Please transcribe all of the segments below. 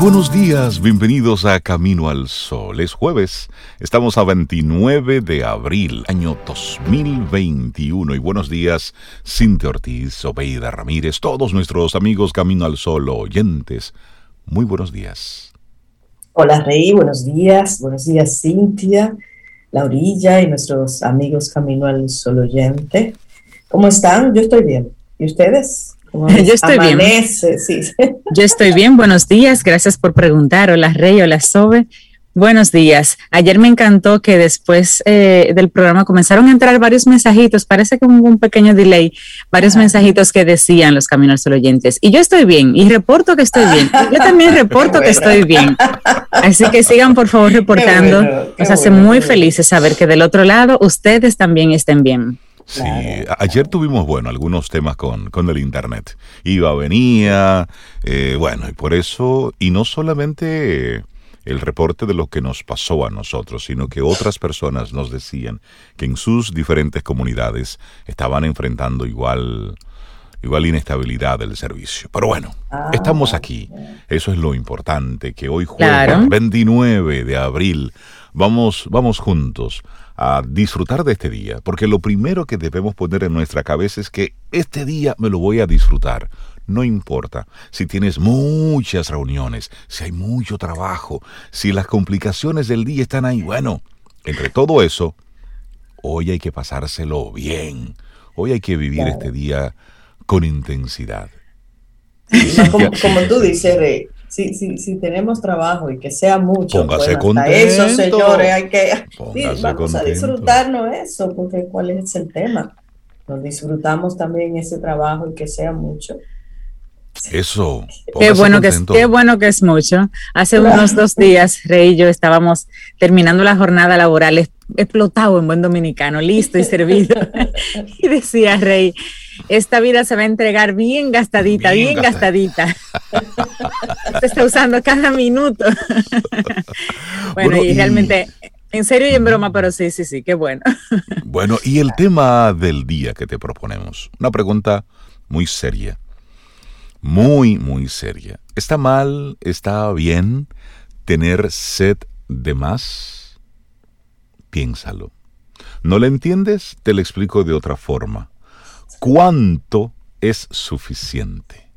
Buenos días, bienvenidos a Camino al Sol. Es jueves, estamos a 29 de abril, año 2021. Y buenos días, Cintia Ortiz, Obeida Ramírez, todos nuestros amigos Camino al Sol oyentes. Muy buenos días. Hola Rey, buenos días. Buenos días Cintia, Laurilla y nuestros amigos Camino al Sol oyente. ¿Cómo están? Yo estoy bien. ¿Y ustedes? Yo estoy bien. Yo estoy bien. Buenos días. Gracias por preguntar. Hola Rey, hola Sobe. Buenos días. Ayer me encantó que después eh, del programa comenzaron a entrar varios mensajitos, parece que hubo un pequeño delay, varios mensajitos que decían los caminos oyentes. Y yo estoy bien, y reporto que estoy bien. Yo también reporto que estoy bien. Así que sigan por favor reportando. Nos hace muy felices saber que del otro lado ustedes también estén bien. Sí, ayer tuvimos, bueno, algunos temas con, con el Internet. Iba, venía, eh, bueno, y por eso, y no solamente el reporte de lo que nos pasó a nosotros, sino que otras personas nos decían que en sus diferentes comunidades estaban enfrentando igual igual inestabilidad del servicio. Pero bueno, ah, estamos aquí. Eso es lo importante, que hoy jueves 29 de abril vamos, vamos juntos a disfrutar de este día, porque lo primero que debemos poner en nuestra cabeza es que este día me lo voy a disfrutar. No importa si tienes muchas reuniones, si hay mucho trabajo, si las complicaciones del día están ahí. Bueno, entre todo eso, hoy hay que pasárselo bien. Hoy hay que vivir este día con intensidad. Como, como tú dices, si, si, si tenemos trabajo y que sea mucho, Póngase eso, señores, hay que vamos a disfrutarnos eso, porque cuál es el tema. Nos disfrutamos también ese trabajo y que sea mucho. Eso. Qué bueno, que es, qué bueno que es mucho. Hace unos dos días, Rey y yo estábamos terminando la jornada laboral, explotado en buen dominicano, listo y servido. y decía Rey, esta vida se va a entregar bien gastadita, bien, gastadita. Se está usando cada minuto. bueno, y, realmente, en serio y en broma, pero sí, sí, sí, qué bueno. bueno, y el tema del día que te proponemos, una pregunta muy seria, muy, muy seria. ¿Está mal, está bien tener sed de más? Piénsalo. ¿No lo entiendes? Te lo explico de otra forma cuánto es suficiente.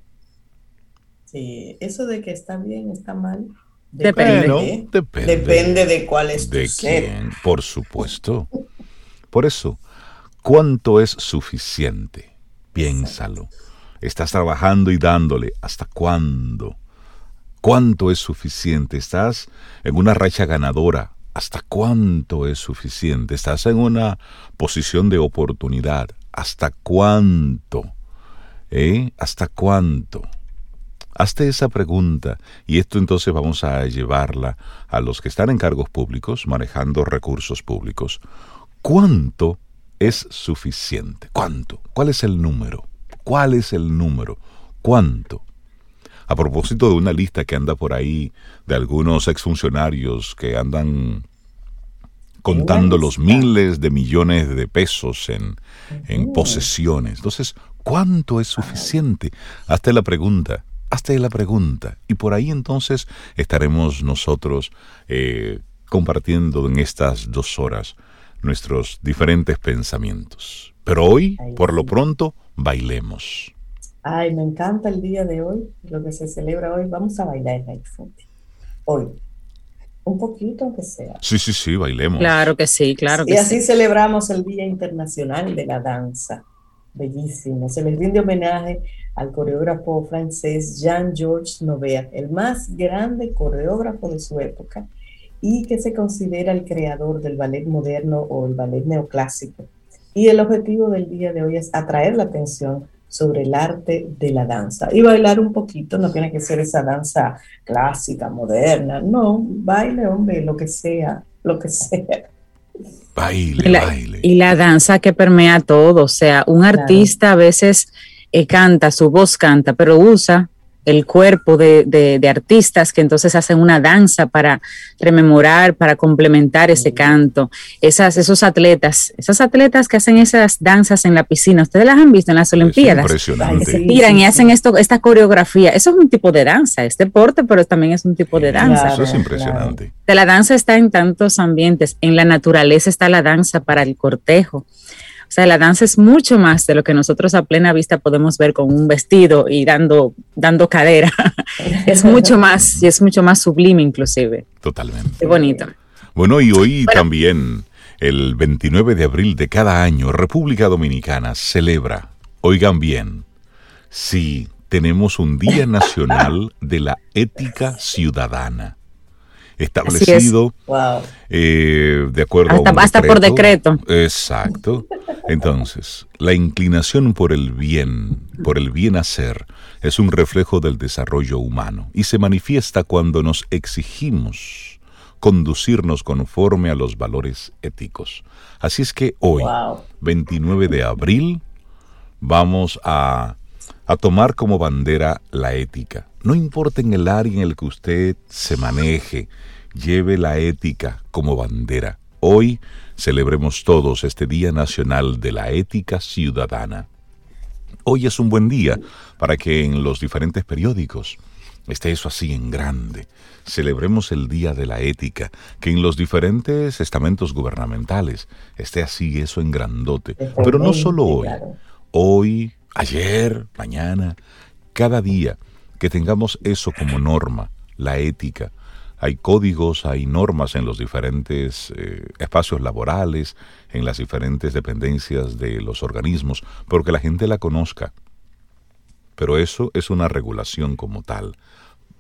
Sí, eso de que está bien, está mal. Depende. depende, depende, de cuál es de quién, por supuesto. Por eso, ¿cuánto es suficiente? Piénsalo. Estás trabajando y dándole. ¿Hasta cuándo? ¿Cuánto es suficiente? Estás en una racha ganadora. ¿Hasta cuánto es suficiente? Estás en una posición de oportunidad. ¿Hasta cuánto? ¿Eh? ¿Hasta cuánto? Hazte esa pregunta y esto entonces vamos a llevarla a los que están en cargos públicos, manejando recursos públicos. ¿Cuánto es suficiente? ¿Cuánto? ¿Cuál es el número? ¿Cuál es el número? ¿Cuánto? A propósito de una lista que anda por ahí de algunos exfuncionarios que andan contando los miles de millones de pesos en, en posesiones. Entonces, ¿cuánto es suficiente? Hazte la pregunta, hazte la pregunta. Y por ahí entonces estaremos nosotros eh, compartiendo en estas dos horas nuestros diferentes pensamientos. Pero hoy, por lo pronto, bailemos. Ay, me encanta el día de hoy, lo que se celebra hoy. Vamos a bailar, Hoy. Un poquito, aunque sea. Sí, sí, sí, bailemos. Claro que sí, claro que sí. Y así celebramos el Día Internacional de la Danza. Bellísimo. Se les rinde homenaje al coreógrafo francés Jean-Georges Nover, el más grande coreógrafo de su época y que se considera el creador del ballet moderno o el ballet neoclásico. Y el objetivo del día de hoy es atraer la atención sobre el arte de la danza. Y bailar un poquito, no tiene que ser esa danza clásica, moderna, no, baile, hombre, lo que sea, lo que sea. Baile, baile. Y la danza que permea todo, o sea, un artista a veces eh, canta, su voz canta, pero usa el cuerpo de, artistas que entonces hacen una danza para rememorar, para complementar ese canto. Esas, esos atletas, esas atletas que hacen esas danzas en la piscina, ustedes las han visto en las Olimpiadas. impresionante. se tiran y hacen esto, esta coreografía. Eso es un tipo de danza, es deporte, pero también es un tipo de danza. Eso es impresionante. La danza está en tantos ambientes. En la naturaleza está la danza para el cortejo. O sea, la danza es mucho más de lo que nosotros a plena vista podemos ver con un vestido y dando, dando cadera. es mucho más y es mucho más sublime inclusive. Totalmente. Qué bonito. Bueno, y hoy también, el 29 de abril de cada año, República Dominicana celebra, oigan bien, sí, tenemos un Día Nacional de la Ética Ciudadana establecido eh, de acuerdo hasta, a hasta por decreto. Exacto. Entonces, la inclinación por el bien, por el bien hacer, es un reflejo del desarrollo humano y se manifiesta cuando nos exigimos conducirnos conforme a los valores éticos. Así es que hoy, 29 de abril, vamos a, a tomar como bandera la ética. No importa en el área en el que usted se maneje, lleve la ética como bandera. Hoy celebremos todos este Día Nacional de la Ética Ciudadana. Hoy es un buen día para que en los diferentes periódicos esté eso así en grande. Celebremos el Día de la Ética, que en los diferentes estamentos gubernamentales esté así eso en grandote. Pero no solo hoy, hoy, ayer, mañana, cada día que tengamos eso como norma, la ética, hay códigos, hay normas en los diferentes eh, espacios laborales, en las diferentes dependencias de los organismos, porque la gente la conozca. Pero eso es una regulación como tal.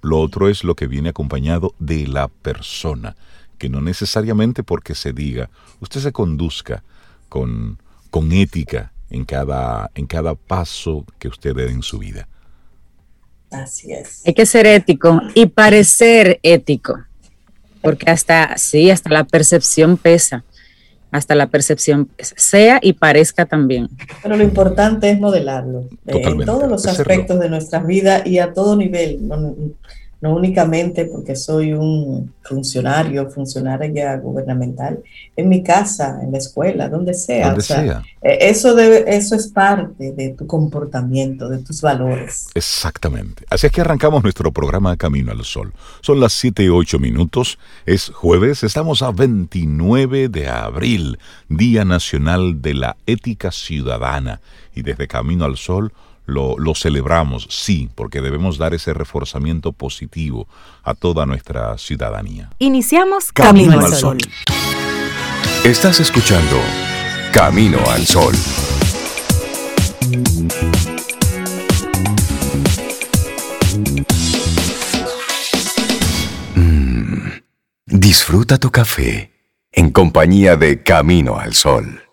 Lo otro es lo que viene acompañado de la persona, que no necesariamente porque se diga, usted se conduzca con, con ética en cada, en cada paso que usted dé en su vida. Así es. Hay que ser ético y parecer ético, porque hasta, sí, hasta la percepción pesa, hasta la percepción sea y parezca también. Pero lo importante es modelarlo eh, en todos los aspectos de nuestras vidas y a todo nivel no únicamente porque soy un funcionario, funcionaria gubernamental, en mi casa, en la escuela, donde sea. Eh, eso, debe, eso es parte de tu comportamiento, de tus valores. Exactamente. Así es que arrancamos nuestro programa Camino al Sol. Son las 7 y 8 minutos, es jueves, estamos a 29 de abril, Día Nacional de la Ética Ciudadana. Y desde Camino al Sol lo, celebramos, sí, porque debemos dar ese reforzamiento positivo a toda nuestra ciudadanía. Iniciamos Camino, al Sol. Estás escuchando Camino al Sol. Mm, disfruta tu café en compañía de Camino al Sol.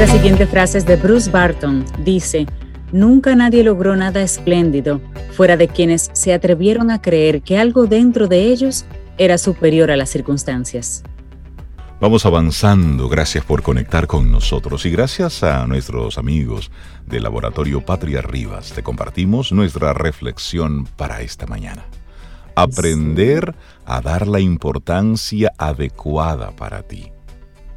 La siguiente frase es de Bruce Barton. Dice, Nunca nadie logró nada espléndido fuera de quienes se atrevieron a creer que algo dentro de ellos era superior a las circunstancias. Vamos avanzando, gracias por conectar con nosotros y gracias a nuestros amigos del Laboratorio Patria Rivas te compartimos nuestra reflexión para esta mañana. Aprender a dar la importancia adecuada para ti.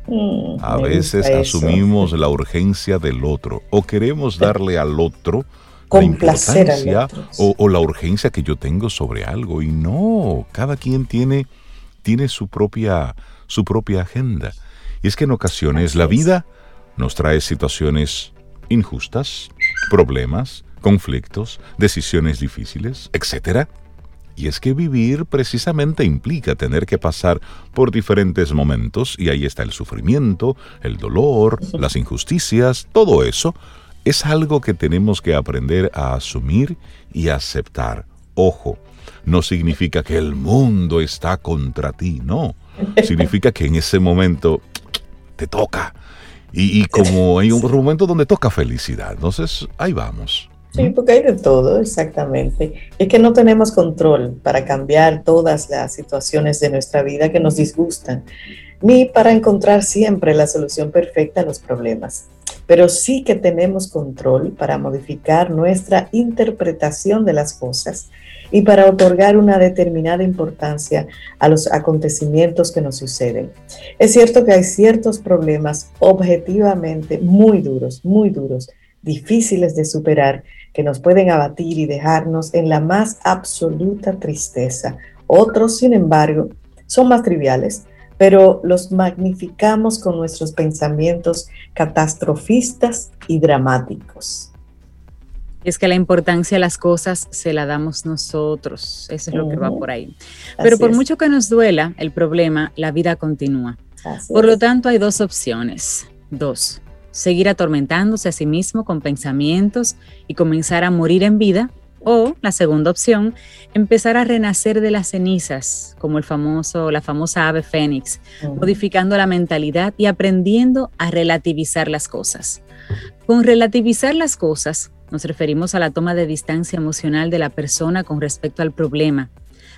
Mm, a veces asumimos la urgencia del otro o queremos darle al otro la importancia O, la urgencia que yo tengo sobre algo y no, cada quien tiene, tiene su, propia, su propia agenda. Y es que en ocasiones la vida nos trae situaciones injustas, problemas, conflictos, decisiones difíciles, etcétera y es que vivir precisamente implica tener que pasar por diferentes momentos y ahí está el sufrimiento, el dolor, las injusticias, todo eso es algo que tenemos que aprender a asumir y aceptar. Ojo, no significa que el mundo está contra ti, no. Significa que en ese momento te toca Y, como hay un momento donde toca felicidad. Entonces, ahí vamos. Sí, porque hay de todo, exactamente. Es que no tenemos control para cambiar todas las situaciones de nuestra vida que nos disgustan, ni para encontrar siempre la solución perfecta a los problemas. Pero sí que tenemos control para modificar nuestra interpretación de las cosas y para otorgar una determinada importancia a los acontecimientos que nos suceden. Es cierto que hay ciertos problemas objetivamente muy duros, muy duros, difíciles de superar, que nos pueden abatir y dejarnos en la más absoluta tristeza. Otros, sin embargo, son más triviales, pero los magnificamos con nuestros pensamientos catastrofistas y dramáticos es que la importancia de las cosas se la damos nosotros. Eso es lo que va por ahí. Pero por mucho que nos duela el problema, la vida continúa. por lo tanto, hay dos opciones. Dos. Seguir atormentándose a sí mismo con pensamientos y comenzar a morir en vida. O la segunda opción, empezar a renacer de las cenizas, como el famoso, la famosa ave fénix, modificando la mentalidad y aprendiendo a relativizar las cosas. Con relativizar las cosas, nos referimos a la toma de distancia emocional de la persona con respecto al problema,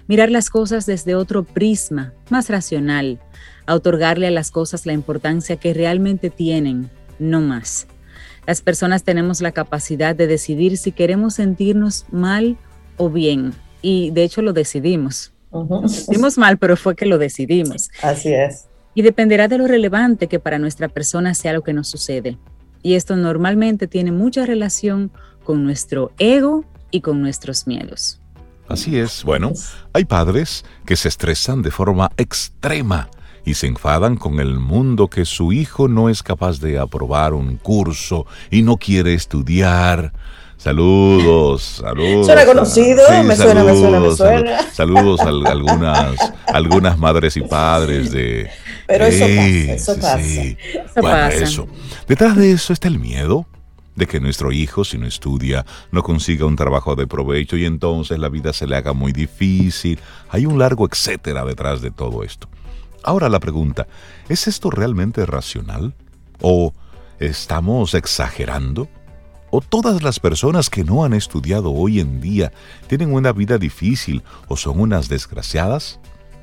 mirar las cosas desde otro prisma, más racional, a otorgarle a las cosas la importancia que realmente tienen, no más. Las personas tenemos la capacidad de decidir si queremos sentirnos mal o bien, y de hecho lo decidimos. Nos mal, pero fue que lo decidimos. Así es. Y dependerá de lo relevante que para nuestra persona sea lo que nos sucede. Y esto normalmente tiene mucha relación con nuestro ego y con nuestros miedos. Así es. Bueno, hay padres que se estresan de forma extrema y se enfadan con el mundo que su hijo no es capaz de aprobar un curso y no quiere estudiar. Saludos, saludos. Suena conocido, me suena, me suena, me suena. Saludos a algunas, algunas madres y padres de... Pero eso pasa, eso pasa. Eso bueno, eso. Detrás de eso está el miedo de que nuestro hijo, si no estudia, no consiga un trabajo de provecho y entonces la vida se le haga muy difícil. Hay un largo etcétera detrás de todo esto. Ahora la pregunta, ¿es esto realmente racional? ¿O estamos exagerando? ¿O todas las personas que no han estudiado hoy en día tienen una vida difícil o son unas desgraciadas?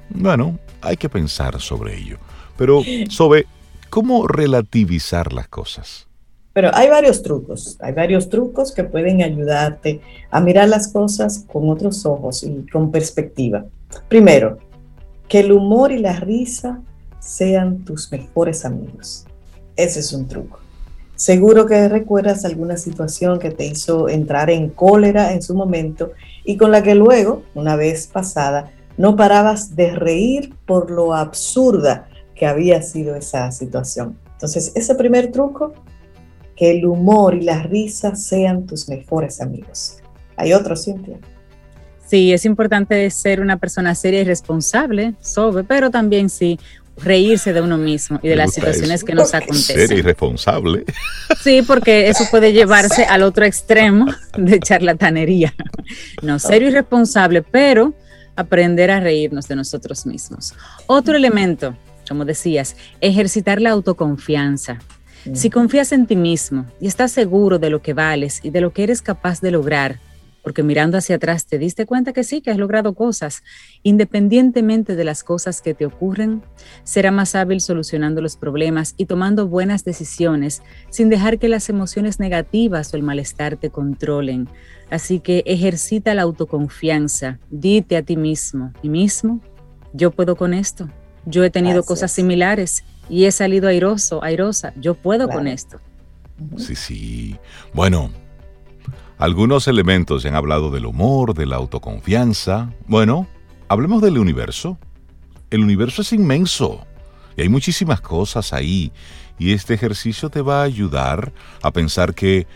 Bueno, hay que pensar sobre ello. Pero, sobre ¿cómo relativizar las cosas? Pero hay varios trucos, hay varios trucos que pueden ayudarte a mirar las cosas con otros ojos y con perspectiva. Primero, que el humor y la risa sean tus mejores amigos. Ese es un truco. Seguro que recuerdas alguna situación que te hizo entrar en cólera en su momento y con la que luego, una vez pasada, no parabas de reír por lo absurda que había sido esa situación. Entonces, ese primer truco, que el humor y la risa sean tus mejores amigos. Hay otro, Cintia. Sí, es importante ser una persona seria y responsable, sobre, pero también sí reírse de uno mismo y de las situaciones que nos acontecen. Seria y responsable. Sí, porque eso puede llevarse al otro extremo de charlatanería. No, serio y responsable, pero aprender a reírnos de nosotros mismos. Otro elemento como decías, ejercitar la autoconfianza. Si confías en ti mismo y estás seguro de lo que vales y de lo que eres capaz de lograr, porque mirando hacia atrás te diste cuenta que sí, que has logrado cosas, independientemente de las cosas que te ocurren, será más hábil solucionando los problemas y tomando buenas decisiones sin dejar que las emociones negativas o el malestar te controlen. Así que ejercita la autoconfianza, dite a ti mismo, y mismo, yo puedo con esto, yo he tenido cosas similares y he salido airoso, airosa. Yo puedo con esto. Sí, sí. Bueno, algunos elementos se han hablado del humor, de la autoconfianza. Bueno, hablemos del universo. El universo es inmenso y hay muchísimas cosas ahí. Y este ejercicio te va a ayudar a pensar que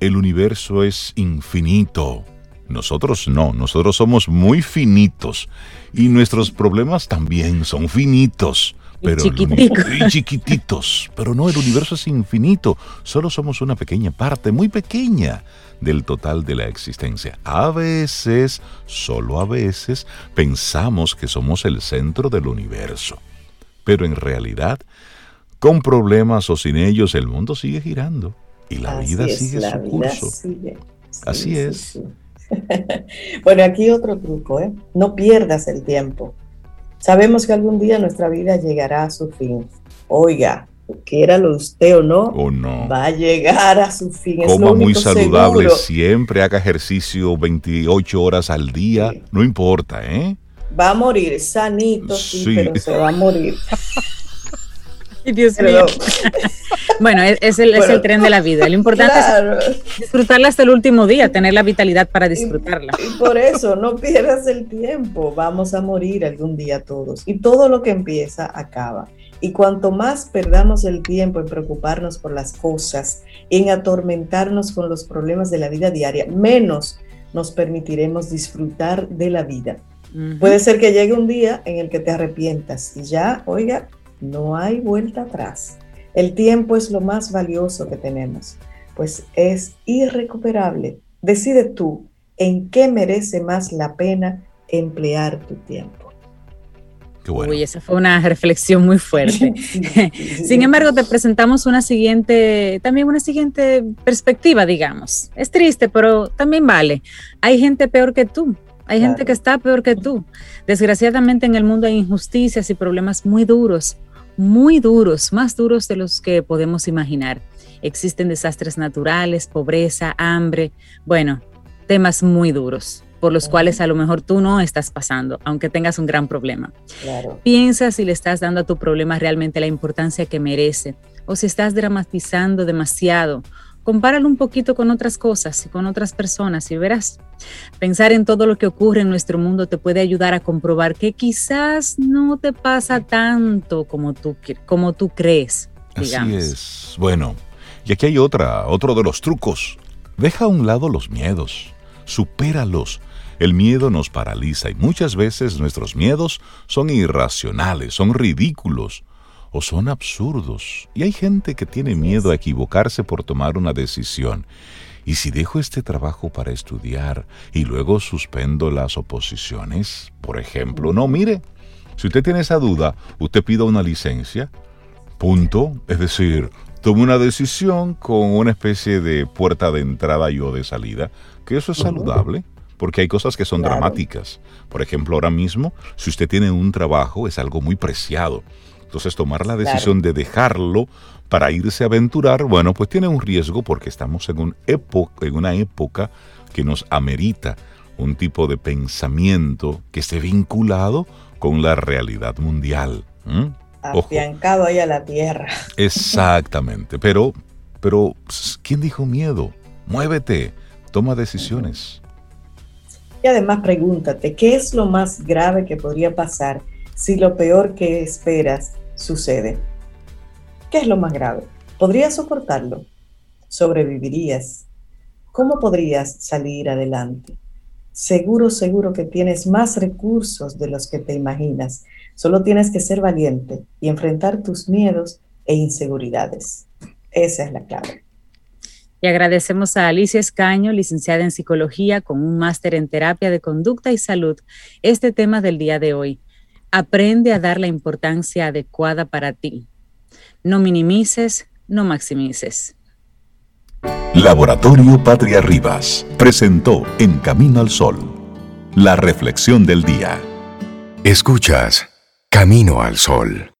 el universo es infinito nosotros no, nosotros somos muy finitos y nuestros problemas también son finitos. Pero y chiquititos. Pero no, el universo es infinito. Solo somos una pequeña parte, muy pequeña, del total de la existencia. A veces, solo a veces, pensamos que somos el centro del universo. Pero en realidad, Con problemas o sin ellos, el mundo sigue girando y la vida sigue su curso. Así es. bueno, aquí otro truco, ¿eh? No pierdas el tiempo. Sabemos que algún día nuestra vida llegará a su fin. Oiga, quiéralo usted o no, o no, va a llegar a su fin. Coma muy saludable siempre, haga ejercicio 28 horas al día, no importa, ¿eh? Va a morir sanito, sí, pero se va a morir. Dios mío. bueno, es, el, es, el, tren de la vida. Lo importante es disfrutarla hasta el último día, tener la vitalidad para disfrutarla. Y, por eso, no pierdas el tiempo. Vamos a morir algún día todos. Y todo lo que empieza acaba. Y cuanto más perdamos el tiempo en preocuparnos por las cosas, en atormentarnos con los problemas de la vida diaria, menos nos permitiremos disfrutar de la vida. Puede ser que llegue un día en el que te arrepientas y ya, oiga, no hay vuelta atrás. El tiempo es lo más valioso que tenemos, pues es irrecuperable. Decide tú en qué merece más la pena emplear tu tiempo. Uy, esa fue una reflexión muy fuerte. Sin embargo, te presentamos una siguiente, también una siguiente perspectiva, digamos. Es triste, pero también vale. Hay gente peor que tú. Hay gente que está peor que tú. Desgraciadamente en el mundo hay injusticias y problemas muy duros muy duros, más duros de los que podemos imaginar. Existen desastres naturales, pobreza, hambre, bueno, temas muy duros por los cuales a lo mejor tú no estás pasando, aunque tengas un gran problema. Piensa si le estás dando a tu problema realmente la importancia que merece o si estás dramatizando demasiado compáralo un poquito con otras cosas y con otras personas y verás. Pensar en todo lo que ocurre en nuestro mundo te puede ayudar a comprobar que quizás no te pasa tanto como tú, como tú crees. Digamos. Así es. Bueno, y aquí hay otra, otro de los trucos. Deja a un lado los miedos, supéralos. El miedo nos paraliza y muchas veces nuestros miedos son irracionales, son ridículos o son absurdos. Y hay gente que tiene miedo a equivocarse por tomar una decisión. ¿Y si dejo este trabajo para estudiar y luego suspendo las oposiciones? Por ejemplo, no, mire, si usted tiene esa duda, usted pida una licencia, punto. Es decir, tome una decisión con una especie de puerta de entrada y o de salida, que eso es saludable porque hay cosas que son dramáticas. Por ejemplo, ahora mismo, si usted tiene un trabajo, es algo muy preciado. Entonces tomar la decisión de dejarlo para irse a aventurar, bueno, pues tiene un riesgo porque estamos en, un en una época que nos amerita un tipo de pensamiento que esté vinculado con la realidad mundial. Afiancado ahí a la tierra. Exactamente, pero, pero, ¿quién dijo miedo? Muévete, toma decisiones. Y además pregúntate, ¿qué es lo más grave que podría pasar si lo peor que esperas sucede. ¿Qué es lo más grave? ¿Podrías soportarlo? ¿Sobrevivirías? ¿Cómo podrías salir adelante? Seguro, seguro que tienes más recursos de los que te imaginas. Solo tienes que ser valiente y enfrentar tus miedos e inseguridades. Esa es la clave. Y agradecemos a Alicia Escaño, licenciada en psicología con un máster en terapia de conducta y salud, este tema del día de hoy. Aprende a dar la importancia adecuada para ti. No minimices, no maximices. Laboratorio Patria Rivas presentó En Camino al Sol, la reflexión del día. Escuchas Camino al Sol.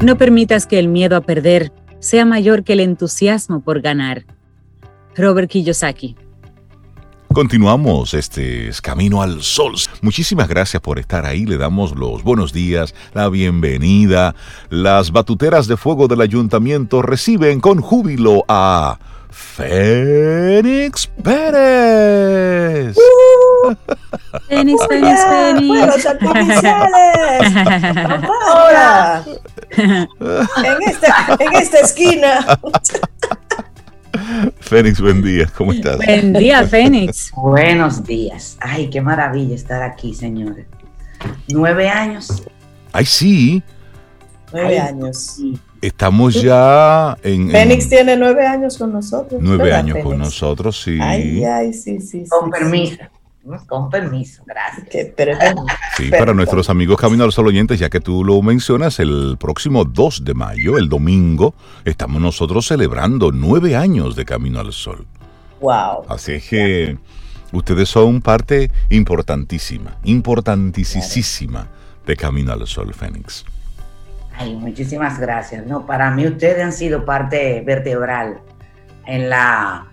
No permitas que el miedo a perder sea mayor que el entusiasmo por ganar. Robert Kiyosaki. Continuamos, este es Camino al Sol. Muchísimas gracias por estar ahí. Le damos los buenos días, la bienvenida. Las batuteras de fuego del ayuntamiento reciben con júbilo a Fénix Pérez. Uh, Fénix, Fénix, Fénix. Ahora, en esta, en esta esquina. Fénix, buen día, ¿cómo estás? Buen día, Fénix. Buenos días. Ay, qué maravilla estar aquí, señores. Nueve años. Ay, sí. Nueve años. Estamos ya en... Fénix tiene nueve años con nosotros. Nueve años con nosotros, sí. Ay, ay, sí, sí. Con permiso. Con permiso, gracias. sí, para nuestros amigos Camino al Sol oyentes, ya que tú lo mencionas, el próximo 2 de mayo, el domingo, estamos nosotros celebrando nueve años de Camino al Sol. Wow. Así es que ustedes son parte importantísima, importantísima de Camino al Sol, Fénix. Ay, muchísimas gracias. No, para mí ustedes han sido parte vertebral en la,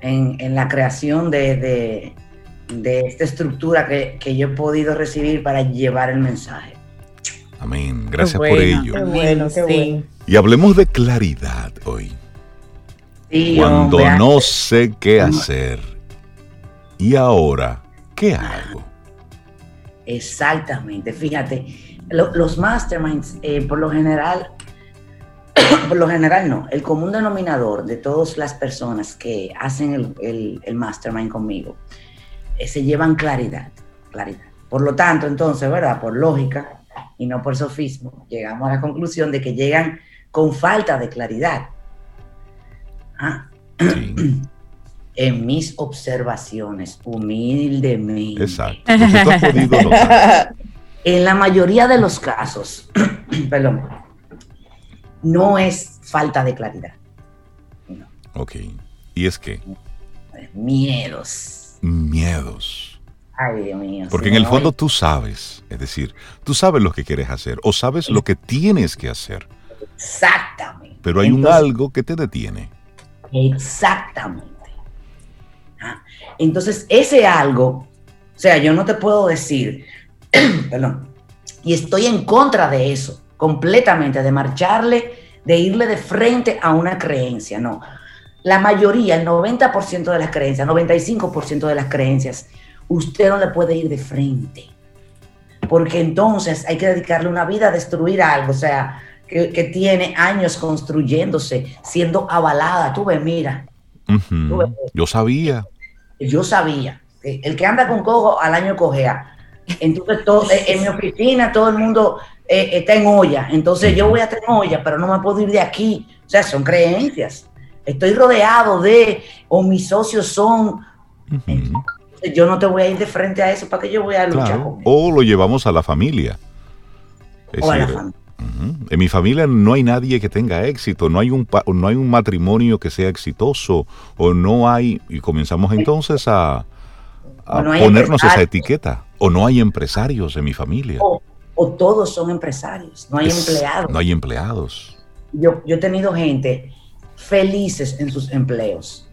en, la creación de, esta estructura que, yo he podido recibir para llevar el mensaje. Amén. Gracias por ello. Qué bueno, qué bueno. Y hablemos de claridad hoy. Cuando no sé qué hacer. ¿Y ahora qué hago? Exactamente. Fíjate, los masterminds, eh, por lo general, por lo general no, el común denominador de todas las personas que hacen el, mastermind conmigo se llevan claridad, claridad. Por lo tanto, entonces, ¿verdad? Por lógica y no por sofismo, llegamos a la conclusión de que llegan con falta de claridad. Ah. en mis observaciones, humildemente. Exacto. En la mayoría de los casos, perdón, no es falta de claridad. Ok. ¿Y es que? Miedos. Miedos. Ay, Dios mío. Porque en el fondo tú sabes, es decir, tú sabes lo que quieres hacer o sabes lo que tienes que hacer. Exactamente. Pero hay un algo que te detiene. Exactamente. Ah, entonces, ese algo, o sea, yo no te puedo decir, perdón, y estoy en contra de eso, completamente, de marcharle, de irle de frente a una creencia, no. La mayoría, el 90% de las creencias, 95% de las creencias, usted no le puede ir de frente. Porque entonces hay que dedicarle una vida a destruir algo, o sea, que, tiene años construyéndose, siendo avalada. Tú ves, mira. Yo sabía. Yo sabía. El que anda con cojo al año cojea. Entonces, eh, en mi oficina todo el mundo eh, está en olla. Entonces, yo voy a estar en olla, pero no me puedo ir de aquí. O sea, son creencias. Estoy rodeado de, o mis socios son. yo no te voy a ir de frente a eso. ¿Para que yo voy a luchar con O lo llevamos a la familia. o a la familia. En mi familia no hay nadie que tenga éxito, no hay un no hay un matrimonio que sea exitoso o no hay y comenzamos entonces a, a ponernos esa etiqueta. O no hay empresarios en mi familia. O, todos son empresarios, no hay empleados. No hay empleados. Yo, yo he tenido gente felices en sus empleos,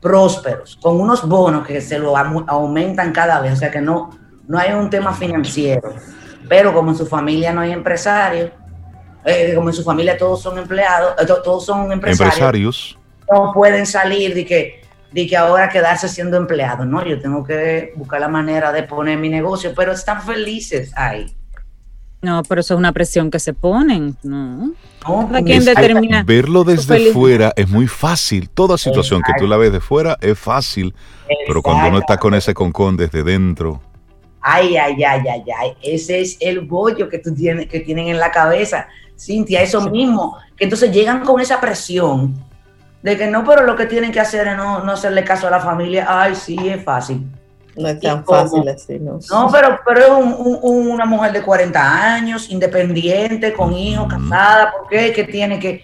prósperos, con unos bonos que se lo aumentan cada vez, o sea que no, no hay un tema financiero, pero como en su familia no hay empresarios, eh, como en su familia todos son empleados, eh, todos son empresarios, empresarios, no pueden salir de que de que ahora quedarse siendo empleado. No, yo tengo que buscar la manera de poner mi negocio, pero están felices ahí. No, pero eso es una presión que se ponen, ¿no? no determina? Verlo desde fuera es muy fácil. Toda situación que tú la ves de fuera es fácil, pero cuando uno está con ese concón desde dentro. Ay, ay, ay, ay, ay. Ese es el bollo que tú tienes, que tienen en la cabeza, Cintia, eso mismo. Que entonces llegan con esa presión de que no, pero lo que tienen que hacer es no, no hacerle caso a la familia. Ay, sí, es fácil. No es tan fácil así, ¿no? No, pero, pero es una mujer de 40 años, independiente, con hijos, casada, ¿por qué? Que tiene que...?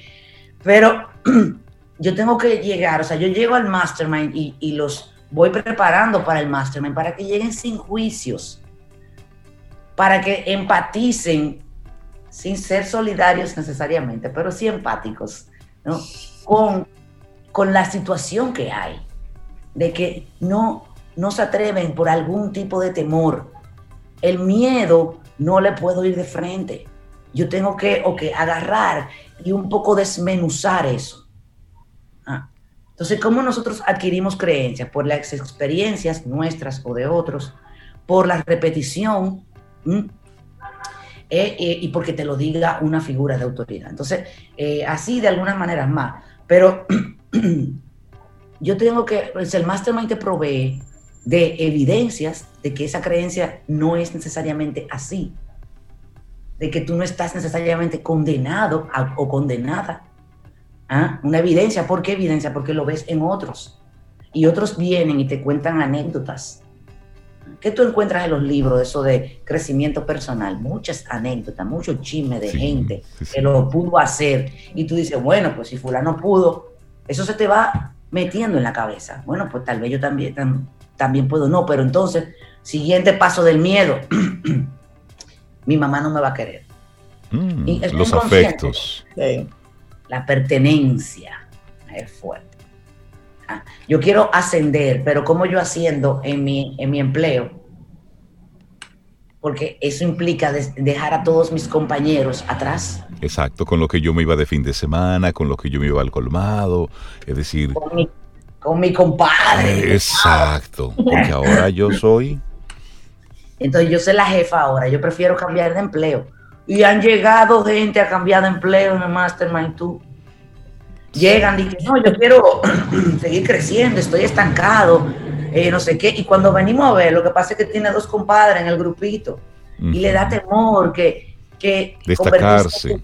Pero yo tengo que llegar, o sea, yo llego al mastermind y, y los voy preparando para el mastermind, para que lleguen sin juicios, para que empaticen, sin ser solidarios necesariamente, pero sí empáticos, ¿no? Con con la situación que hay, de que no, no se atreven por algún tipo de temor. El miedo no le puedo ir de frente. Yo tengo que agarrar y un poco desmenuzar eso. Ah. Entonces, ¿cómo nosotros adquirimos creencias? Por las experiencias nuestras o de otros, por la repetición eh, eh, y porque te lo diga una figura de autoridad. Entonces, eh, así de algunas maneras más. Pero yo tengo que, pues el mastermind te provee de evidencias de que esa creencia no es necesariamente así. de que tú no estás necesariamente condenado o condenada. ¿Ah? Una evidencia, ¿por qué evidencia? Porque lo ves en otros. Y otros vienen y te cuentan anécdotas. ¿Qué tú encuentras en los libros, eso de crecimiento personal? Muchas anécdotas, mucho chisme de gente que lo pudo hacer. Y tú dices, bueno, pues si fulano pudo, eso se te va metiendo en la cabeza. Bueno, pues tal vez yo también, también puedo. No, pero entonces, siguiente paso del miedo. mi mamá no me va a querer. Mm, los afectos. La pertenencia es fuerte. Ah, yo quiero ascender, pero ¿cómo yo haciendo en mi, en mi empleo? Porque eso implica dejar a todos mis compañeros atrás. Exacto, con lo que yo me iba de fin de semana, con lo que yo me iba al colmado, es decir... Con mi, con mi compadre. Exacto, porque ahora yo soy entonces yo soy la jefa ahora, yo prefiero cambiar de empleo. Y han llegado gente a cambiar de empleo en el Mastermind tú. Llegan y dicen, no, yo quiero seguir creciendo, estoy estancado, eh, no sé qué. Y cuando venimos a ver, lo que pasa es que tiene dos compadres en el grupito y le da temor que... que Destacarse.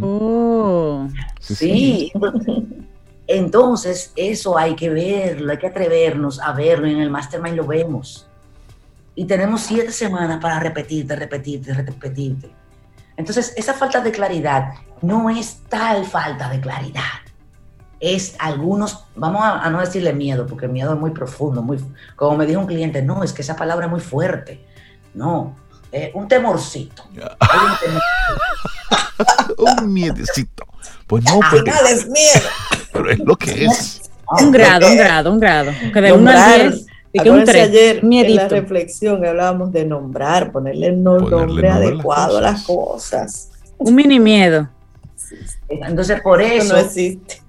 Oh. Sí. Entonces, eso hay que verlo, hay que atrevernos a verlo. Y en el Mastermind lo vemos y tenemos siete semanas para repetirte, repetirte, repetirte. Entonces, esa falta de claridad no es tal falta de claridad. Es algunos, vamos a, no decirle miedo, porque el miedo es muy profundo, muy, como me dijo un cliente, no, es que esa palabra es muy fuerte. No, un temorcito. un miedecito. Pues no, pero, es miedo. Pero es lo que es. Un grado, un grado, un grado. Que de 1 a 10 Acuérdense ayer en la reflexión hablábamos de nombrar, ponerle el nombre adecuado a las cosas. Un mini miedo. Entonces, por eso, no existe.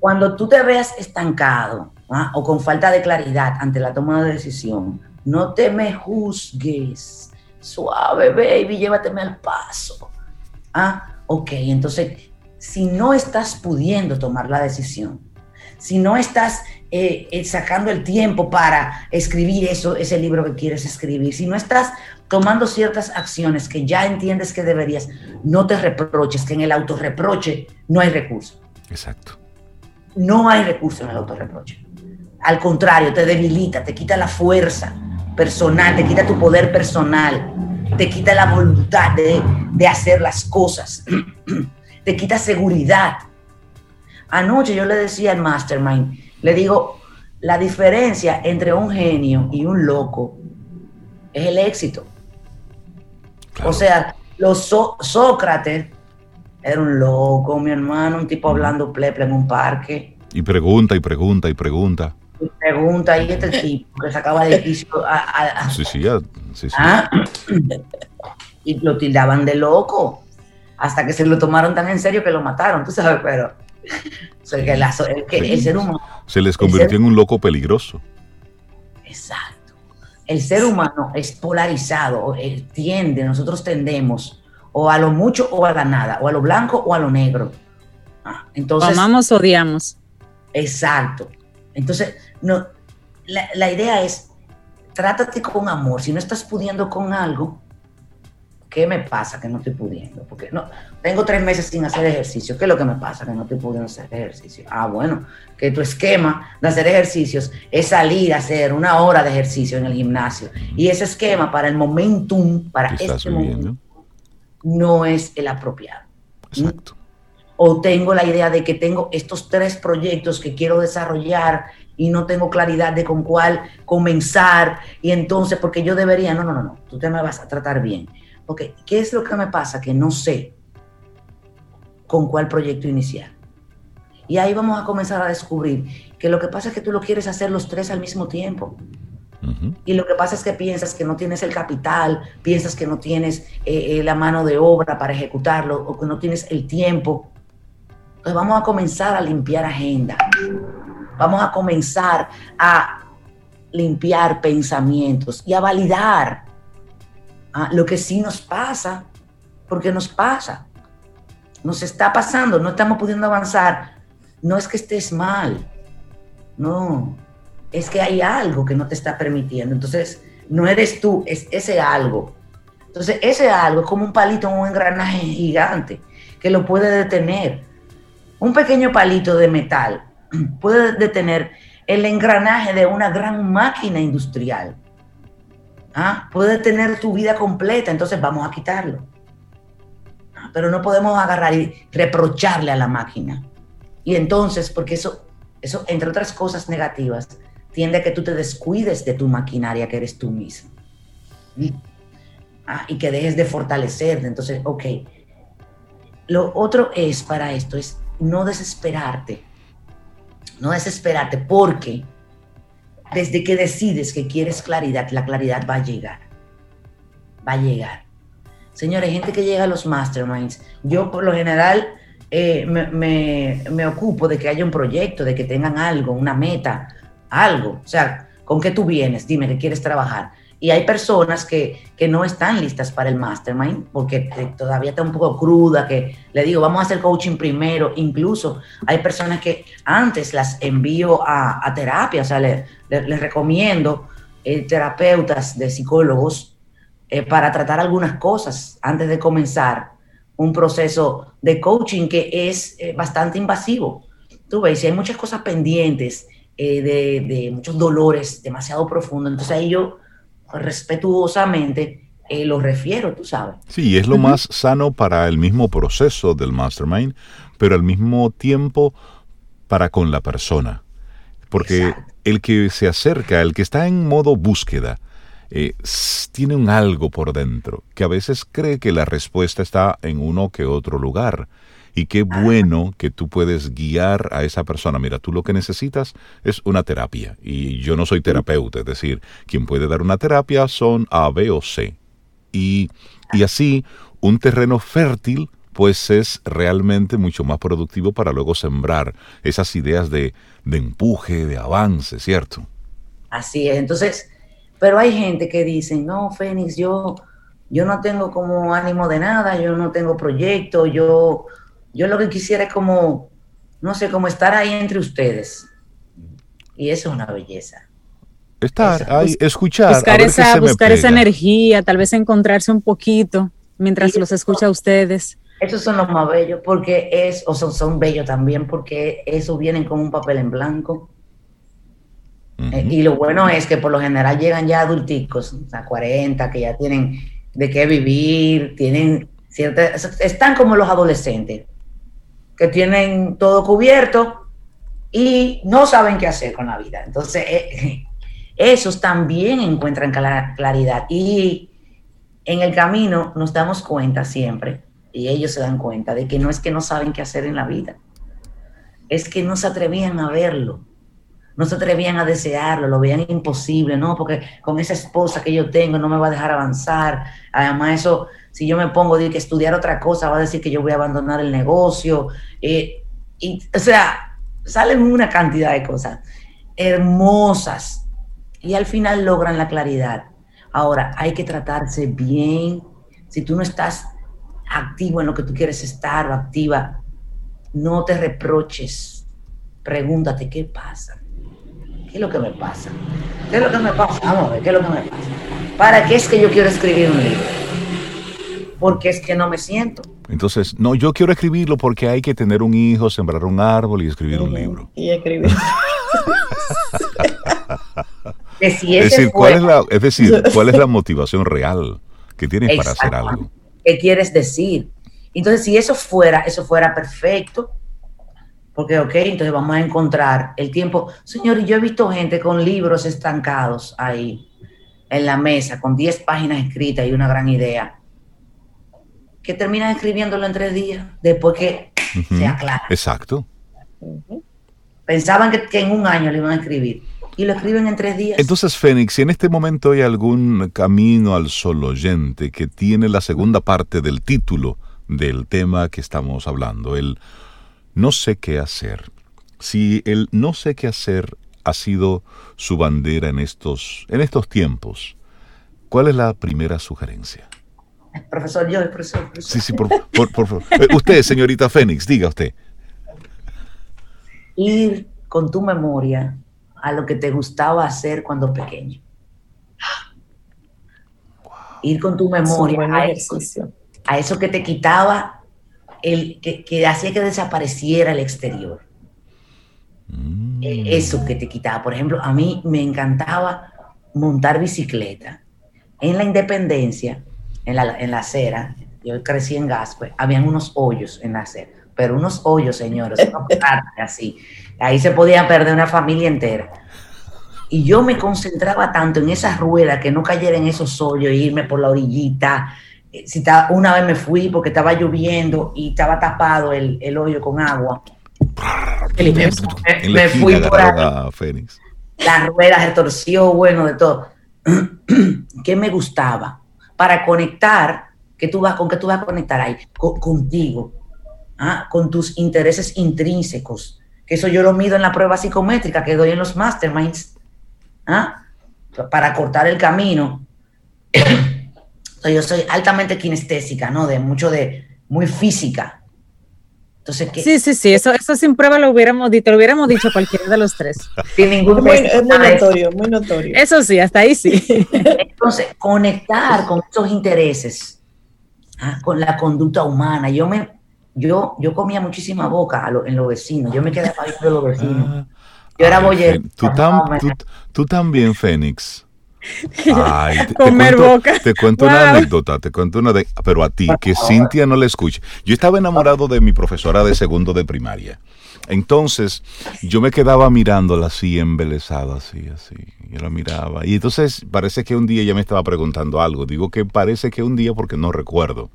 cuando tú te veas estancado ¿ah? o con falta de claridad ante la toma de decisión, no te me juzgues. Suave, baby, llévateme al paso. Ah, ok, entonces, si no estás pudiendo tomar la decisión, si no estás eh, eh, sacando el tiempo para escribir eso, ese libro que quieres escribir, si no estás tomando ciertas acciones que ya entiendes que deberías, no te reproches, que en el autorreproche no hay recurso. Exacto. No hay recurso en el autorreproche. Al contrario, te debilita, te quita la fuerza personal, te quita tu poder personal, te quita la voluntad de, de hacer las cosas, te quita seguridad. Anoche yo le decía al mastermind, le digo, la diferencia entre un genio y un loco es el éxito. O sea, los Sócrates era un loco, mi hermano, un tipo hablando pleple en un parque. Y pregunta y pregunta y pregunta. Y pregunta, y este tipo que sacaba de quicio sí, sí, ya, sí, sí. ¿Ah? Y lo tildaban de loco. Hasta que se lo tomaron tan en serio que lo mataron, tú sabes, pero el, ser humano. Se les convirtió en un loco peligroso. Exacto. El ser humano es polarizado, tiende, nosotros tendemos o a lo mucho o a la nada, o a lo blanco o a lo negro. Ah, entonces, amamos o odiamos. Exacto. Entonces, no, la, la idea es, trátate con amor. Si no estás pudiendo con algo, ¿Qué me pasa que no estoy pudiendo? Porque no, tengo tres meses sin hacer ejercicio. ¿Qué es lo que me pasa que no estoy pudiendo hacer ejercicio? Ah, bueno, que tu esquema de hacer ejercicios es salir a hacer una hora de ejercicio en el gimnasio. Y ese esquema para el momentum, para este momento, no es el apropiado. Exacto. O tengo la idea de que tengo estos tres proyectos que quiero desarrollar y no tengo claridad de con cuál comenzar y entonces porque yo debería, no, no, no, no, tú te me vas a tratar bien ok, ¿qué es lo que me pasa? Que no sé con cuál proyecto iniciar. Y ahí vamos a comenzar a descubrir que lo que pasa es que tú lo quieres hacer los tres al mismo tiempo. Y lo que pasa es que piensas que no tienes el capital, piensas que no tienes eh, eh, la mano de obra para ejecutarlo o que no tienes el tiempo. Entonces vamos a comenzar a limpiar agenda. Vamos a comenzar a limpiar pensamientos y a validar Ah, lo que sí nos pasa, porque nos pasa, nos está pasando, no estamos pudiendo avanzar. No es que estés mal, no, es que hay algo que no te está permitiendo. Entonces, no eres tú, es ese algo. Entonces, ese algo es como un palito en un engranaje gigante que lo puede detener. Un pequeño palito de metal puede detener el engranaje de una gran máquina industrial. ¿Ah? Puede detener tu vida completa, entonces vamos a quitarlo. Ah, pero no podemos agarrar y reprocharle a la máquina. Y entonces, porque eso, eso, entre otras cosas negativas, tiende a que tú te descuides de tu maquinaria que eres tú mismo. ¿Mm? Ah, y que dejes de fortalecerte. Entonces, ok. Lo otro es para esto, es no desesperarte. No desesperarte porque desde que decides que quieres claridad, la claridad va a llegar. Va a llegar. Señores, gente que llega a los masterminds, yo por lo general eh, me, me, ocupo de que haya un proyecto, de que tengan algo, una meta, algo. O sea, ¿con qué tú vienes? Dime que quieres trabajar. Y hay personas que, que, no están listas para el mastermind porque todavía está un poco cruda, que le digo, vamos a hacer coaching primero. Incluso hay personas que antes las envío a, a terapia, o sea, les le, recomiendo eh, terapeutas de psicólogos eh, para tratar algunas cosas antes de comenzar un proceso de coaching que es eh, bastante invasivo. Tú ves, si hay muchas cosas pendientes, de, de, muchos dolores demasiado profundos, entonces ahí yo respetuosamente eh, lo refiero, tú sabes. Sí, es lo más sano para el mismo proceso del mastermind, pero al mismo tiempo para con la persona. Porque el que se acerca, el que está en modo búsqueda, eh, tiene un algo por dentro, que a veces cree que la respuesta está en uno que otro lugar. Y qué bueno que tú puedes guiar a esa persona. Mira, tú lo que necesitas es una terapia. Y yo no soy terapeuta, es decir, quien puede dar una terapia son A, B o C. Y, y así, un terreno fértil pues es realmente mucho más productivo para luego sembrar esas ideas de, de empuje, de avance, ¿cierto? Así es. Entonces, pero hay gente que dice, no, Fénix, yo, yo no tengo como ánimo de nada, yo no tengo proyecto, yo yo lo que quisiera es como, no sé, como estar ahí entre ustedes. Y eso es una belleza. Estar ahí, escuchar. Buscar, esa, buscar esa energía, tal vez encontrarse un poquito mientras los escucha a ustedes. Esos son los más bellos, porque es, o son, son bellos también, porque eso vienen con un papel en blanco. Eh, y lo bueno es que por lo general llegan ya adulticos, a 40, que ya tienen de qué vivir, tienen ciertas, están como los adolescentes que tienen todo cubierto y no saben qué hacer con la vida. Entonces, eh, esos también encuentran claridad y en el camino nos damos cuenta siempre, y ellos se dan cuenta, de que no es que no saben qué hacer en la vida, es que no se atrevían a verlo, no se atrevían a desearlo, lo veían imposible, ¿no? Porque con esa esposa que yo tengo no me va a dejar avanzar, además eso si yo me pongo a estudiar otra cosa, va a decir que yo voy a abandonar el negocio. Eh, y, o sea, salen una cantidad de cosas hermosas y al final logran la claridad. Ahora, hay que tratarse bien. Si tú no estás activo en lo que tú quieres estar o activa, no te reproches. Pregúntate, ¿qué pasa? ¿Qué es lo que me pasa? ¿Qué es lo que me pasa? Vamos a ver, ¿qué es lo que me pasa? ¿Para qué es que yo quiero escribir un libro? Porque es que no me siento. Entonces, no, yo quiero escribirlo porque hay que tener un hijo, sembrar un árbol y escribir un libro. Y escribir. es, decir, ¿cuál es la, es decir, ¿cuál es la motivación real que tienes para hacer algo? ¿Qué quieres decir? Entonces, si eso fuera, eso fuera perfecto, porque, ok, entonces vamos a encontrar el tiempo. Señor, yo he visto gente con libros estancados ahí en la mesa, con 10 páginas escritas y una gran idea que terminan escribiéndolo en tres días, después que se aclara. Exacto. Pensaban que, en un año lo iban a escribir y lo escriben en tres días. Entonces, Fénix, si en este momento hay algún camino al sol oyente que tiene la segunda parte del título del tema que estamos hablando, el no sé qué hacer. Si el no sé qué hacer ha sido su bandera en estos, en estos tiempos, ¿cuál es la primera sugerencia? Profesor, yo, profesor, profesor. Sí, sí, por, favor. Eh, usted, señorita Fénix, diga usted. Ir con tu memoria a lo que te gustaba hacer cuando pequeño. ir con tu memoria a eso, a eso, que te quitaba, el, que, hacía que desapareciera el exterior. Mm. E, eso que te quitaba. Por ejemplo, a mí me encantaba montar bicicleta. En la independencia, en la, en la acera, yo crecí en Gascue, habían unos hoyos en la acera, pero unos hoyos, señores, así. Ahí se podía perder una familia entera. Y yo me concentraba tanto en esas ruedas que no cayera en esos hoyos, irme por la orillita. Eh, si una vez me fui porque estaba lloviendo y estaba tapado el, el hoyo con agua. me, fui por ahí. Fénix. La rueda se torció, bueno, de todo. ¿Qué me gustaba? Para conectar, que tú vas, ¿con qué tú vas a conectar ahí? contigo, ¿ah? con tus intereses intrínsecos. Que eso yo lo mido en la prueba psicométrica que doy en los masterminds ¿ah? para cortar el camino. yo soy altamente kinestésica, ¿no? De mucho de, muy física. Entonces, Sí, sí, sí, eso, eso sin prueba lo hubiéramos dicho, lo hubiéramos dicho cualquiera de los tres. Sin ningún es muy, notorio, muy notorio. Eso sí, hasta ahí sí. Entonces, conectar con esos intereses, ¿ah? con la conducta humana. Yo me, yo, yo comía muchísima boca en los vecinos, yo me quedaba viendo los vecinos. Ah. Yo era boyer. ¿Tú, también, Fénix. Ay, te, Comer cuento, boca. Te cuento una anécdota, te cuento una de, pero a ti, que Cintia no le escuche. Yo estaba enamorado de mi profesora de segundo de primaria. Entonces, yo me quedaba mirándola así, embelesada, así, así. Yo la miraba. Y entonces, parece que un día ella me estaba preguntando algo. Digo que parece que un día porque no recuerdo.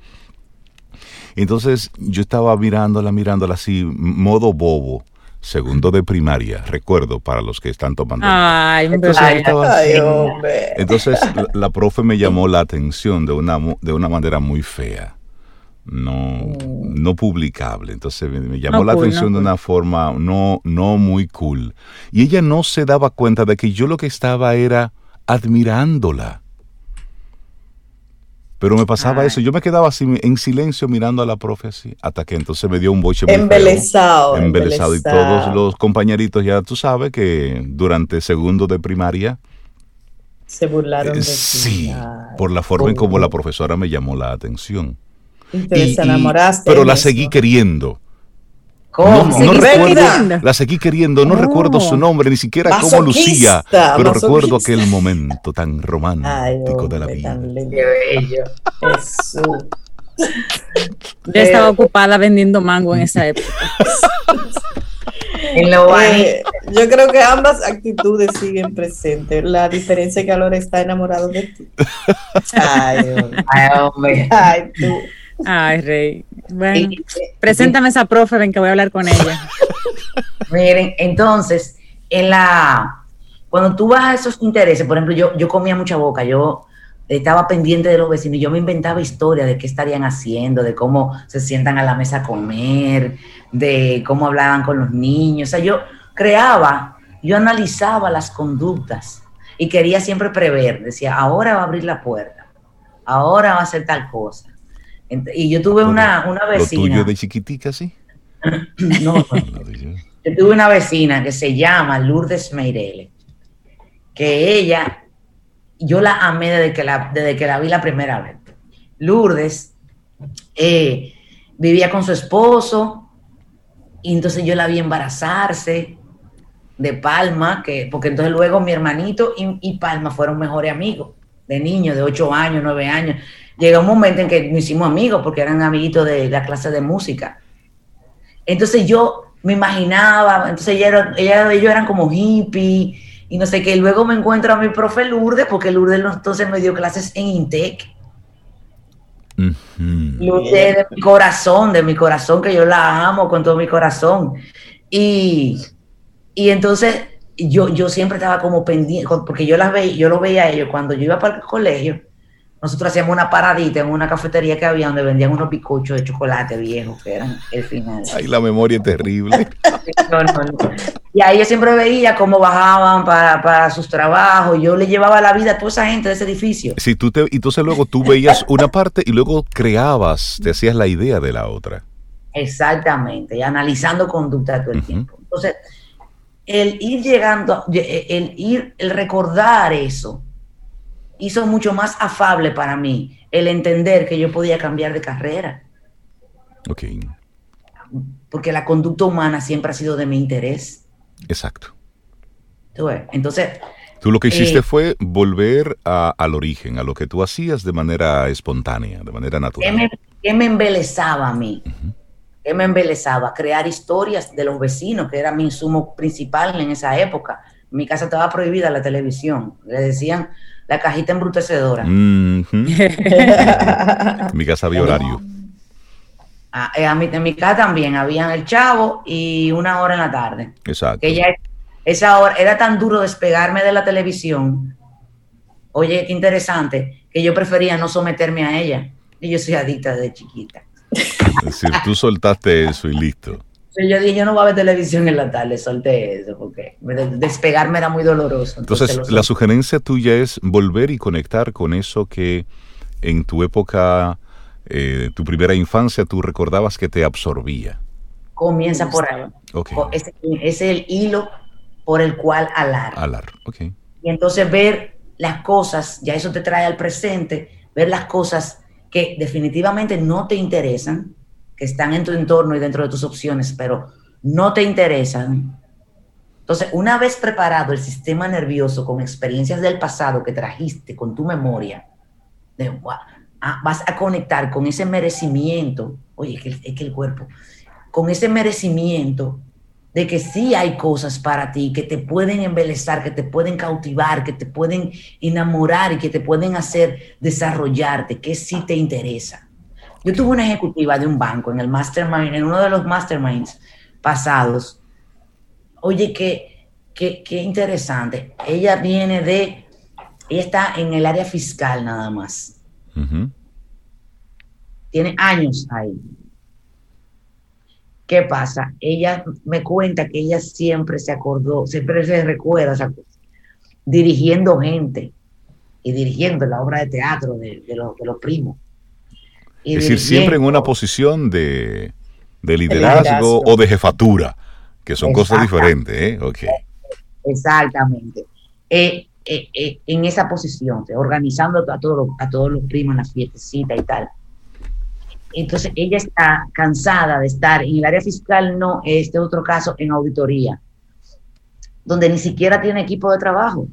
Entonces, yo estaba mirándola, mirándola así, modo bobo segundo de primaria, recuerdo para los que están tomando. Ay, entonces, la, profe me llamó la atención de una, de una manera muy fea. No, mm. no publicable. Entonces me, llamó la atención de una forma no, no muy cool. Y ella no se daba cuenta de que yo lo que estaba era admirándola. Pero me pasaba eso, yo me quedaba así en silencio mirando a la profe así, hasta que entonces me dio un boche muy embelesado, embelesado. Y todos los compañeritos ya tú sabes que durante segundo de primaria... Se burlaron de ti. Sí, por la forma en como la profesora me llamó la atención. Y te enamoraste. pero la seguí queriendo. No, recuerdo, la seguí queriendo, no recuerdo su nombre, ni siquiera cómo lucía, pero recuerdo aquel momento tan romántico de la vida. Yo estaba ocupada vendiendo mango en esa época. Eh, yo creo que ambas actitudes siguen presentes. La diferencia es que ahora está enamorado de ti. Ay, hombre. Ay, tú. Ay, Rey. Bueno, preséntame a esa profe, ven que voy a hablar con ella. Miren, entonces, en la cuando tú vas a esos intereses, por ejemplo, yo, yo comía mucha boca, yo estaba pendiente de los vecinos, yo me inventaba historias de qué estarían haciendo, de cómo se sientan a la mesa a comer, de cómo hablaban con los niños. O sea, yo creaba, yo analizaba las conductas y quería siempre prever. Decía, ahora va a abrir la puerta, ahora va a hacer tal cosa. Y yo tuve una, una vecina. ¿Lo tuyo de chiquitica, sí? no, yo tuve una vecina que se llama Lourdes Meirele, que ella, yo la amé desde que la, desde que la vi la primera vez. Lourdes eh, vivía con su esposo y entonces yo la vi embarazarse de Palma, que, porque entonces luego mi hermanito y, y Palma fueron mejores amigos, de niños, de 8 años, 9 años llega un momento en que nos hicimos amigos porque eran amiguitos de la clase de música. Entonces yo me imaginaba, entonces ella, ella, ellos eran como hippie y no sé qué. Luego me encuentro a mi profe Lourdes, porque Lourdes entonces me dio clases en Intec. Lourdes de mi corazón, de mi corazón, que yo la amo con todo mi corazón. Y, y entonces yo, yo siempre estaba como pendiente, porque yo las veía, yo lo veía a ellos cuando yo iba para el colegio nosotros hacíamos una paradita en una cafetería que había donde vendían unos picochos de chocolate viejos que eran el final. Ay, la memoria es terrible. Y ahí yo siempre veía cómo bajaban para, sus trabajos. Yo le llevaba la vida a toda esa gente de ese edificio. Sí, tú te, entonces luego tú veías una parte y luego creabas, te hacías la idea de la otra. Exactamente, y analizando conducta todo el tiempo. Entonces, el ir llegando, el ir, el recordar eso, hizo mucho más afable para mí el entender que yo podía cambiar de carrera. Ok. Porque la conducta humana siempre ha sido de mi interés. Exacto. Entonces... Tú lo que hiciste eh, fue volver al origen, a lo que tú hacías de manera espontánea, de manera natural. ¿Qué me, embelezaba a mí? ¿Qué me embelezaba? Crear historias de los vecinos, que era mi insumo principal en esa época. En mi casa estaba prohibida la televisión. Le decían la cajita embrutecedora. en mi casa había horario. Ah, eh, a, mí, en mi casa también habían el chavo y una hora en la tarde. Exacto. Que esa hora era tan duro despegarme de la televisión. Oye, qué interesante, que yo prefería no someterme a ella. Y yo soy adicta desde chiquita. Es decir, tú soltaste eso y listo. Yo dije, yo no voy a ver televisión en la tarde, solté eso, porque despegarme era muy doloroso. Entonces, la sugerencia tuya es volver y conectar con eso que en tu época, eh, tu primera infancia, tú recordabas que te absorbía. Comienza por ahí. Ese, es el hilo por el cual alar. Alar, ok. Y entonces ver las cosas, ya eso te trae al presente, ver las cosas que definitivamente no te interesan, que están en tu entorno y dentro de tus opciones, pero no te interesan. Entonces, una vez preparado el sistema nervioso con experiencias del pasado que trajiste con tu memoria, ah, vas a conectar con ese merecimiento, oye, es que, es que el cuerpo, con ese merecimiento de que sí hay cosas para ti que te pueden embelezar, que te pueden cautivar, que te pueden enamorar y que te pueden hacer desarrollarte, que sí te interesa. Yo tuve una ejecutiva de un banco en el mastermind, en uno de los masterminds pasados. Oye, qué, qué, interesante. Ella viene de, ella está en el área fiscal nada más. Tiene años ahí. ¿Qué pasa? Ella me cuenta que ella siempre se acordó, siempre se recuerda, dirigiendo gente y dirigiendo la obra de teatro de, los, de los primos es decir, siempre en una posición de, liderazgo, o de jefatura, que son cosas diferentes. ¿eh? Exactamente. Eh, eh, eh, en esa posición, organizando a, todos a todos los primos en la fiestecita y tal. Entonces ella está cansada de estar en el área fiscal, no, este otro caso en auditoría, donde ni siquiera tiene equipo de trabajo.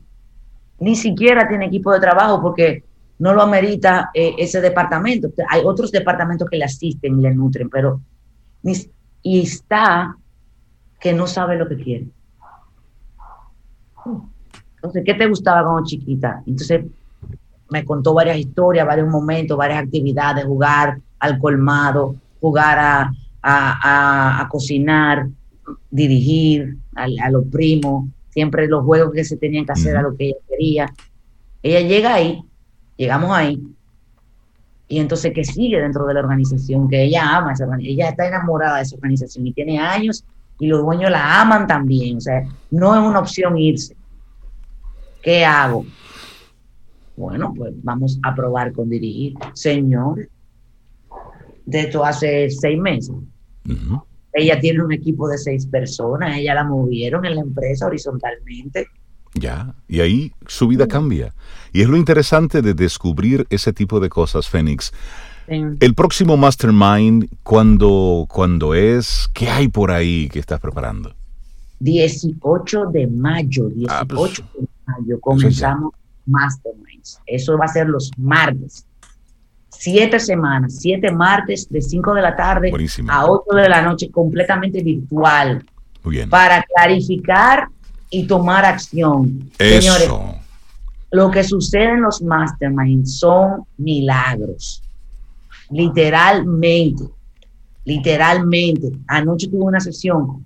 Ni siquiera tiene equipo de trabajo porque no lo amerita eh, ese departamento. Hay otros departamentos que le asisten y le nutren, pero y está que no sabe lo que quiere. Entonces, ¿qué te gustaba como chiquita? Entonces, me contó varias historias, varios momentos, varias actividades, jugar al colmado, jugar a, a, cocinar, dirigir a, los primos, siempre los juegos que se tenían que hacer a lo que ella quería. Ella llega ahí Llegamos ahí. Y entonces, ¿qué sigue dentro de la organización? Que ella ama esa organización. Ella está enamorada de esa organización y tiene años y los dueños la aman también. O sea, no es una opción irse. ¿Qué hago? Bueno, pues vamos a probar con dirigir. Señor, de esto hace seis meses. Ella tiene un equipo de seis personas, ella la movieron en la empresa horizontalmente. Ya, y ahí su vida cambia. Y es lo interesante de descubrir ese tipo de cosas, Fénix. El próximo Mastermind, ¿cuándo, es? ¿Qué hay por ahí que estás preparando? 18 de mayo, 18 ah, pues, de mayo comenzamos Masterminds. Eso va a ser los martes. Siete semanas, siete martes de 5 de la tarde a 8 de la noche, completamente virtual. Muy bien. Para clarificar y tomar acción. Señores, lo que sucede en los masterminds son milagros. Literalmente, literalmente. Anoche tuve una sesión,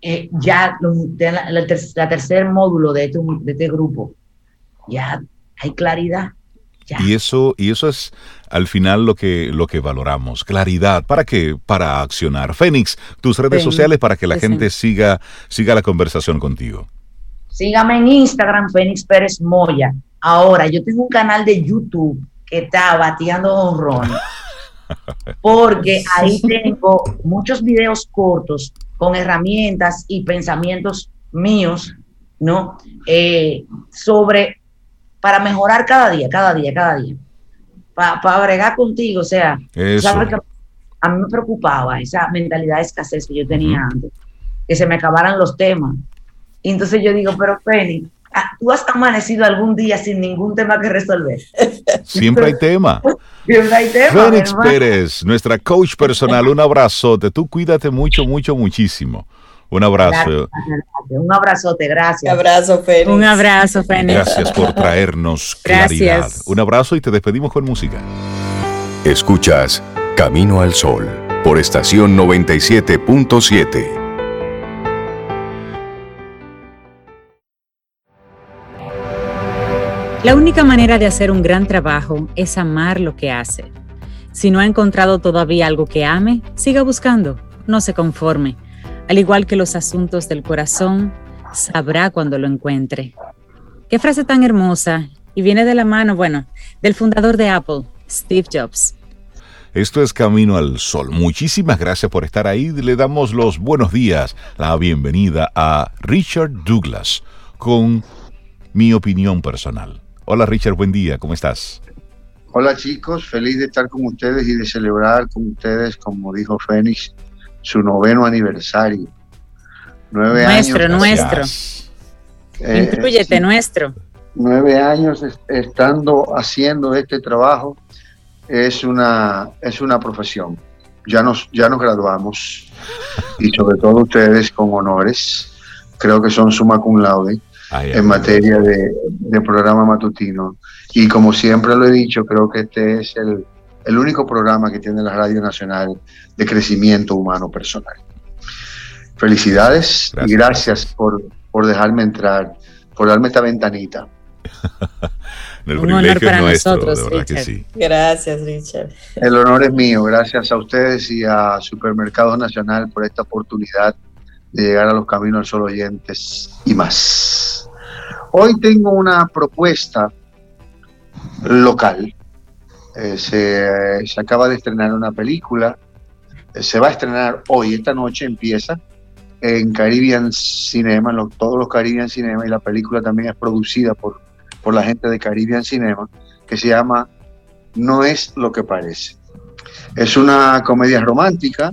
eh, ya la, la, tercer módulo de este, de este grupo, ya hay claridad. Y eso, y eso es al final lo que, lo que valoramos. Claridad. ¿Para qué? Para accionar. Fénix, tus redes sociales para que la gente siga, siga la conversación contigo. Sígame en Instagram, Fénix Pérez Moya. Ahora, yo tengo un canal de YouTube que está bateando honrón. Porque ahí tengo muchos videos cortos con herramientas y pensamientos míos, ¿no? Eh, sobre para mejorar cada día, cada día, cada día. Para agregar contigo, o sea, a mí me preocupaba esa mentalidad de escasez que yo tenía antes, que se me acabaran los temas. Y entonces yo digo, pero Penny, ah, tú has amanecido algún día sin ningún tema que resolver. Siempre hay tema. Siempre hay tema. Fénix Pérez, nuestra coach personal, un abrazote. Tú cuídate mucho, mucho, muchísimo. Un abrazo. Un abrazote, gracias. Un abrazo, Fénix. Un abrazo, Fénix. Gracias por traernos claridad. Un abrazo y te despedimos con música. Escuchas Camino al Sol por estación 97.7. La única manera de hacer un gran trabajo es amar lo que hace. Si no ha encontrado todavía algo que ame, siga buscando, no se conforme al igual que los asuntos del corazón, sabrá cuando lo encuentre. Qué frase tan hermosa y viene de la mano, bueno, del fundador de Apple, Steve Jobs. Esto es Camino al Sol. Muchísimas gracias por estar ahí. Le damos los buenos días, la bienvenida a Richard Douglas con mi opinión personal. Hola Richard, buen día, ¿cómo estás? Hola chicos, feliz de estar con ustedes y de celebrar con ustedes, como dijo Fénix, su noveno aniversario. Nueve nuestro, años. Nuestro, nuestro. Eh, nuestro. Nueve años estando haciendo este trabajo es una, es una profesión. Ya nos, ya nos graduamos y sobre todo ustedes con honores. Creo que son suma cum laude en materia de, de programa matutino. Y como siempre lo he dicho, creo que este es el, el único programa que tiene la Radio Nacional de crecimiento humano personal. Felicidades y gracias por, por dejarme entrar, por darme esta ventanita. El Un honor para nosotros, Richard. Gracias, Richard. El honor es mío. Gracias a ustedes y a Supermercados Nacional por esta oportunidad de llegar a los caminos del sol oyentes y más. Hoy tengo una propuesta local eh, se, acaba de estrenar una película, eh, se va a estrenar hoy, esta noche empieza en Caribbean Cinema, todos los Caribbean Cinema, y la película también es producida por, por la gente de Caribbean Cinema, que se llama No es lo que parece. Es una comedia romántica,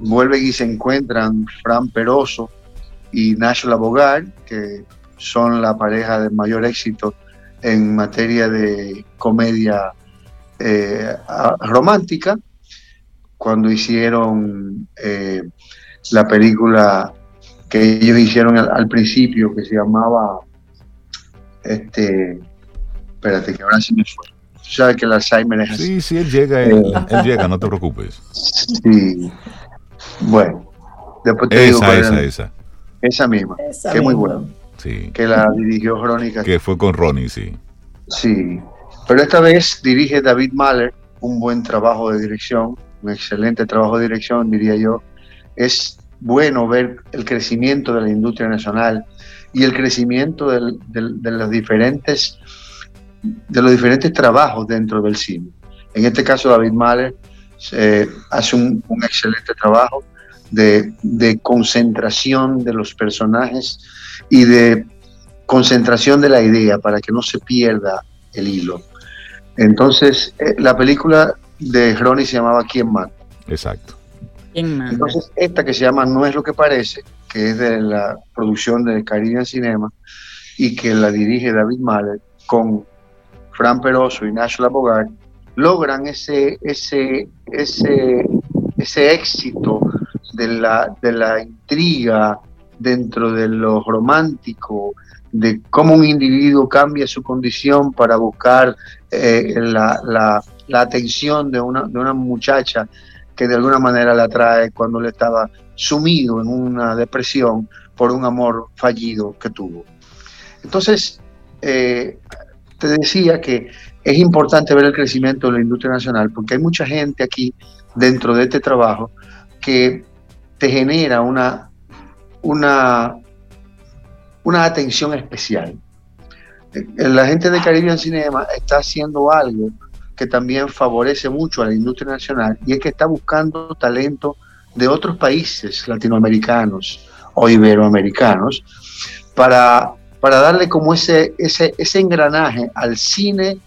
vuelven y se encuentran Fran Peroso y Nash Labogar, que son la pareja de mayor éxito en materia de comedia eh, romántica cuando hicieron eh, la película que ellos hicieron al, principio que se llamaba este espérate que ahora sí me fue. Tú sabes que el Alzheimer es así. sí sí él llega él, eh, llega no te preocupes. Sí. Bueno después te esa digo esa esa. Esa misma que es muy buena. Sí. Que la dirigió Crónica que fue con Ronnie sí. Sí pero esta vez dirige David Mahler, un buen trabajo de dirección, un excelente trabajo de dirección, diría yo. Es bueno ver el crecimiento de la industria nacional y el crecimiento de, los diferentes, de los diferentes trabajos dentro del cine. En este caso, David Mahler eh, hace un, excelente trabajo de, de concentración de los personajes y de concentración de la idea para que no se pierda el hilo. Entonces, eh, la película de Ronnie se llamaba ¿Quién manda? Exacto. Entonces, esta que se llama No es lo que parece, que es de la producción de Caribbean Cinema y que la dirige David Mahler con Fran Peroso y Nash Bogart, logran ese, ese, ese, ese éxito de la, de la intriga dentro de lo romántico, de cómo un individuo cambia su condición para buscar eh, la, atención de una, de una muchacha que de alguna manera la atrae cuando le estaba sumido en una depresión por un amor fallido que tuvo. Entonces, eh, te decía que es importante ver el crecimiento de la industria nacional porque hay mucha gente aquí dentro de este trabajo que te genera una, una una atención especial. Eh, la gente de Caribbean Cinema está haciendo algo que también favorece mucho a la industria nacional y es que está buscando talento de otros países latinoamericanos o iberoamericanos para para darle como ese, ese, engranaje al cine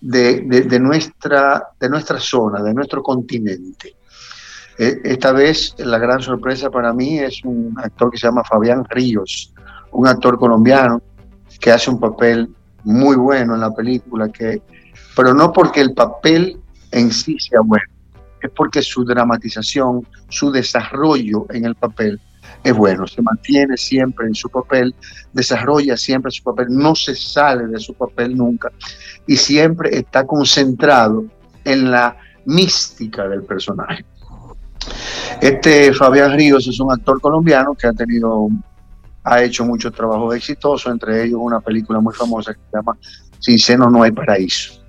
de, nuestra, de nuestra zona, de nuestro continente. E, esta vez la gran sorpresa para mí es un actor que se llama Fabián Ríos, un actor colombiano que hace un papel muy bueno en la película, que, pero no porque el papel en sí sea bueno, es porque su dramatización, su desarrollo en el papel es bueno, se mantiene siempre en su papel, desarrolla siempre su papel, no se sale de su papel nunca y siempre está concentrado en la mística del personaje. Este Fabián Ríos es un actor colombiano que ha tenido, ha hecho muchos trabajos exitosos, entre ellos una película muy famosa que se llama Sin seno no hay paraíso.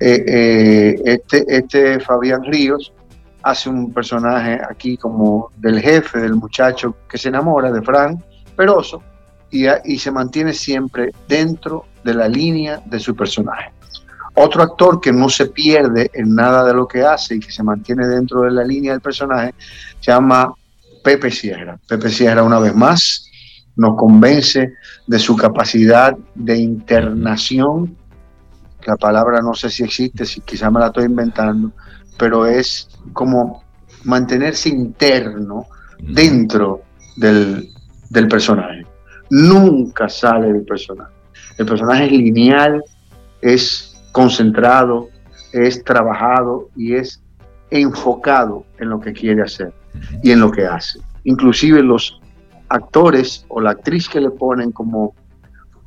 Eh, eh, este, este Fabián Ríos hace un personaje aquí como del jefe, del muchacho que se enamora de Frank Peroso y, y se mantiene siempre dentro de la línea de su personaje. Otro actor que no se pierde en nada de lo que hace y que se mantiene dentro de la línea del personaje se llama Pepe Sierra. Pepe Sierra una vez más nos convence de su capacidad de internación. La palabra no sé si existe, si quizá me la estoy inventando, pero es como mantenerse interno dentro del, personaje. Nunca sale del personaje. El personaje es lineal, es concentrado, es trabajado y es enfocado en lo que quiere hacer y en lo que hace. Inclusive los actores o la actriz que le ponen como,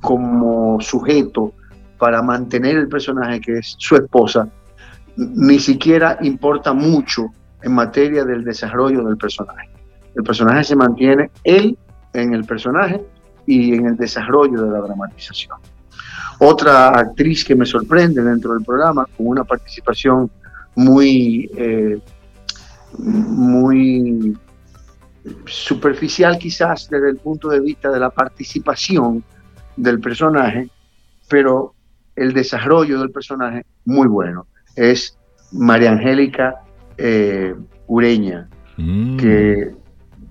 como sujeto para mantener el personaje que es su esposa, ni siquiera importa mucho en materia del desarrollo del personaje. El personaje se mantiene él en el personaje y en el desarrollo de la dramatización. Otra actriz que me sorprende dentro del programa, con una participación muy, eh, muy superficial quizás desde el punto de vista de la participación del personaje, pero el desarrollo del personaje muy bueno es María Angélica eh, Ureña, mm. que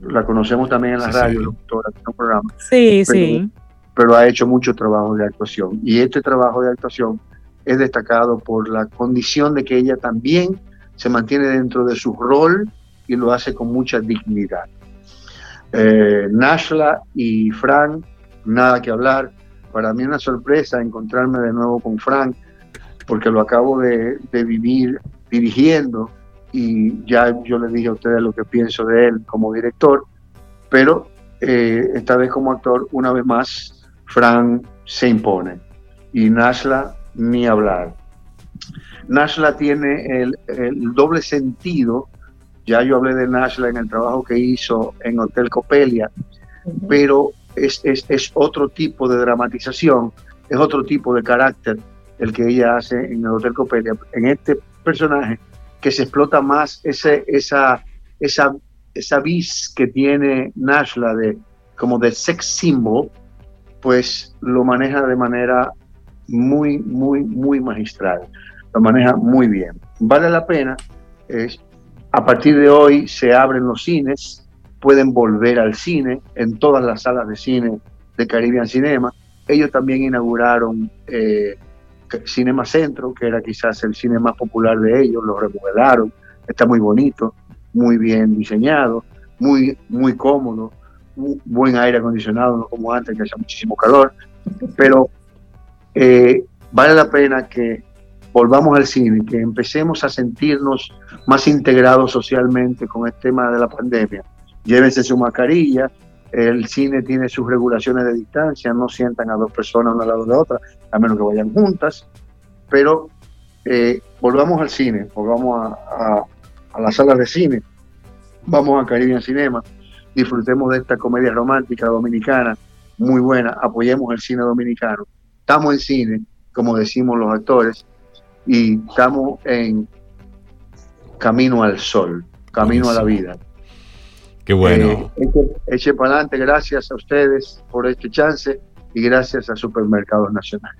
la conocemos también en la radio, doctora, en un programa. Sí, sí. Pero ha hecho mucho trabajo de actuación. Y este trabajo de actuación es destacado por la condición de que ella también se mantiene dentro de su rol y lo hace con mucha dignidad. Eh, Nashla y Frank, nada que hablar. Para mí una sorpresa encontrarme de nuevo con Frank porque lo acabo de, vivir dirigiendo y ya yo le dije a ustedes lo que pienso de él como director, pero eh, esta vez como actor, una vez más, Fran se impone y Nashla ni hablar. Nashla tiene el, doble sentido, ya yo hablé de Nashla en el trabajo que hizo en Hotel Copelia, pero es, es otro tipo de dramatización, es otro tipo de carácter el que ella hace en el Hotel Copelia, en este personaje que se explota más ese, esa, esa, esa vis que tiene Nashla de como de sex symbol, pues lo maneja de manera muy, muy, muy magistral. Lo maneja muy bien. Vale la pena. Es, a partir de hoy se abren los cines, pueden volver al cine en todas las salas de cine de Caribbean Cinema. Ellos también inauguraron eh, Cinema Centro, que era quizás el cine más popular de ellos, lo remodelaron, está muy bonito, muy bien diseñado, muy, muy cómodo, buen aire acondicionado, no como antes que hacía muchísimo calor, pero eh, vale la pena que volvamos al cine, que empecemos a sentirnos más integrados socialmente con el tema de la pandemia. Llévense su mascarilla, el cine tiene sus regulaciones de distancia, no sientan a dos personas una al lado de otra, a menos que vayan juntas, pero eh, volvamos al cine, volvamos a, a, las salas de cine, vamos a Caribbean Cinema, disfrutemos de esta comedia romántica dominicana, muy buena, apoyemos el cine dominicano. Estamos en cine, como decimos los actores, y estamos en camino al sol, camino a la vida. Qué bueno. Eh, eche, para adelante, gracias a ustedes por este chance y gracias a Supermercados Nacional.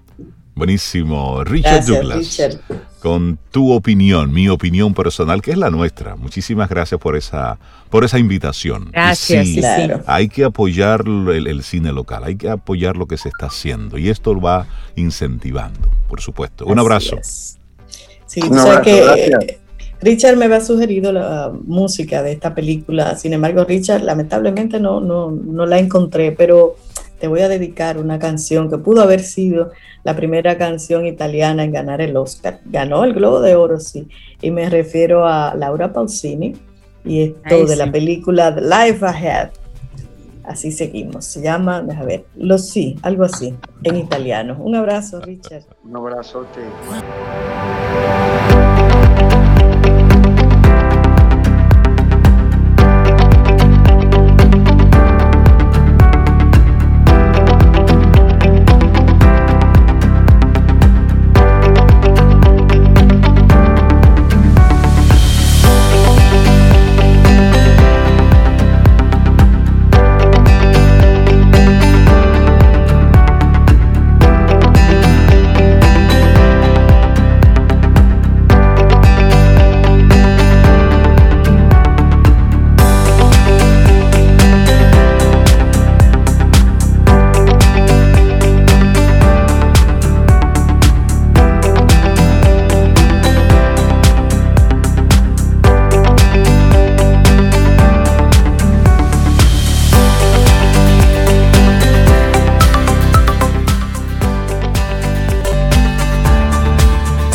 Buenísimo. Richard Douglas. Con tu opinión, mi opinión personal, que es la nuestra. Muchísimas gracias por esa, por esa invitación. Gracias, sí, Hay que apoyar el, cine local, hay que apoyar lo que se está haciendo y esto lo va incentivando, por supuesto. Un abrazo. Sí, o que Richard me había sugerido la música de esta película, sin embargo, Richard, lamentablemente no, no, no la encontré, pero te voy a dedicar una canción que pudo haber sido la primera canción italiana en ganar el Oscar. Ganó el Globo de Oro, sí. Y me refiero a Laura Pausini y esto de la película Life Ahead. Así seguimos. Se llama, déjame ver, Lo sí, algo así, en italiano. Un abrazo, Richard. Un abrazote.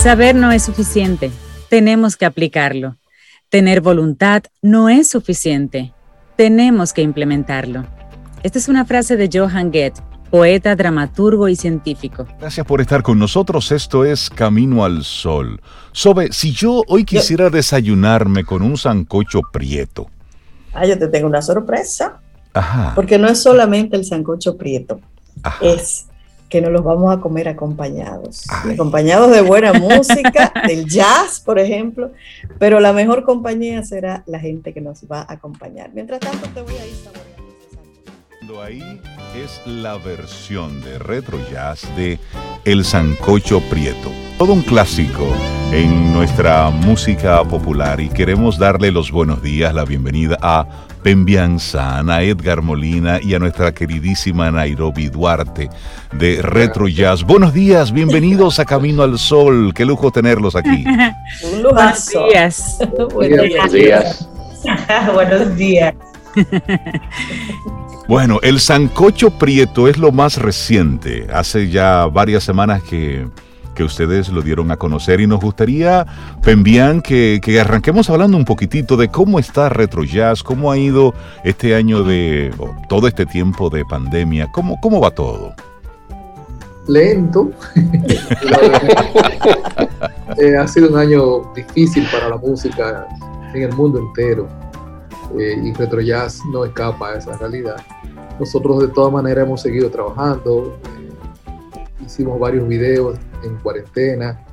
Saber no es suficiente, tenemos que aplicarlo. Tener voluntad no es suficiente, tenemos que implementarlo. Esta es una frase de Johann Goethe, poeta, dramaturgo y científico. Gracias por estar con nosotros. Esto es Camino al Sol. Sobe, si yo hoy quisiera desayunarme con un sancocho prieto. Ah, yo te tengo una sorpresa. Ajá. Porque no es solamente el sancocho prieto. Es que nos los vamos a comer acompañados. Acompañados de buena música, del jazz, por ejemplo, pero la mejor compañía será la gente que nos va a acompañar. Mientras tanto, te voy a ir saboreando. Ahí es la versión de retro jazz de El Sancocho Prieto. Todo un clásico en nuestra música popular y queremos darle los buenos días, la bienvenida a Pembianza, a Edgar Molina y a nuestra queridísima Nairobi Duarte de Retro Jazz. Buenos días, bienvenidos a Camino al Sol. Qué lujo tenerlos aquí. Un Buenos días. Buenos días. Buenos días. Bueno, el sancocho prieto es lo más reciente. Hace ya varias semanas que que ustedes lo dieron a conocer y nos gustaría, Pembian, que, que arranquemos hablando un poquitito de cómo está Retro Jazz, cómo ha ido este año de, todo este tiempo de pandemia, cómo, cómo va todo. Lento. Eh, ha sido un año difícil para la música en el mundo entero eh, y Retro Jazz no escapa a esa realidad. Nosotros de todas maneras hemos seguido trabajando, eh, hicimos varios videos en cuarentena.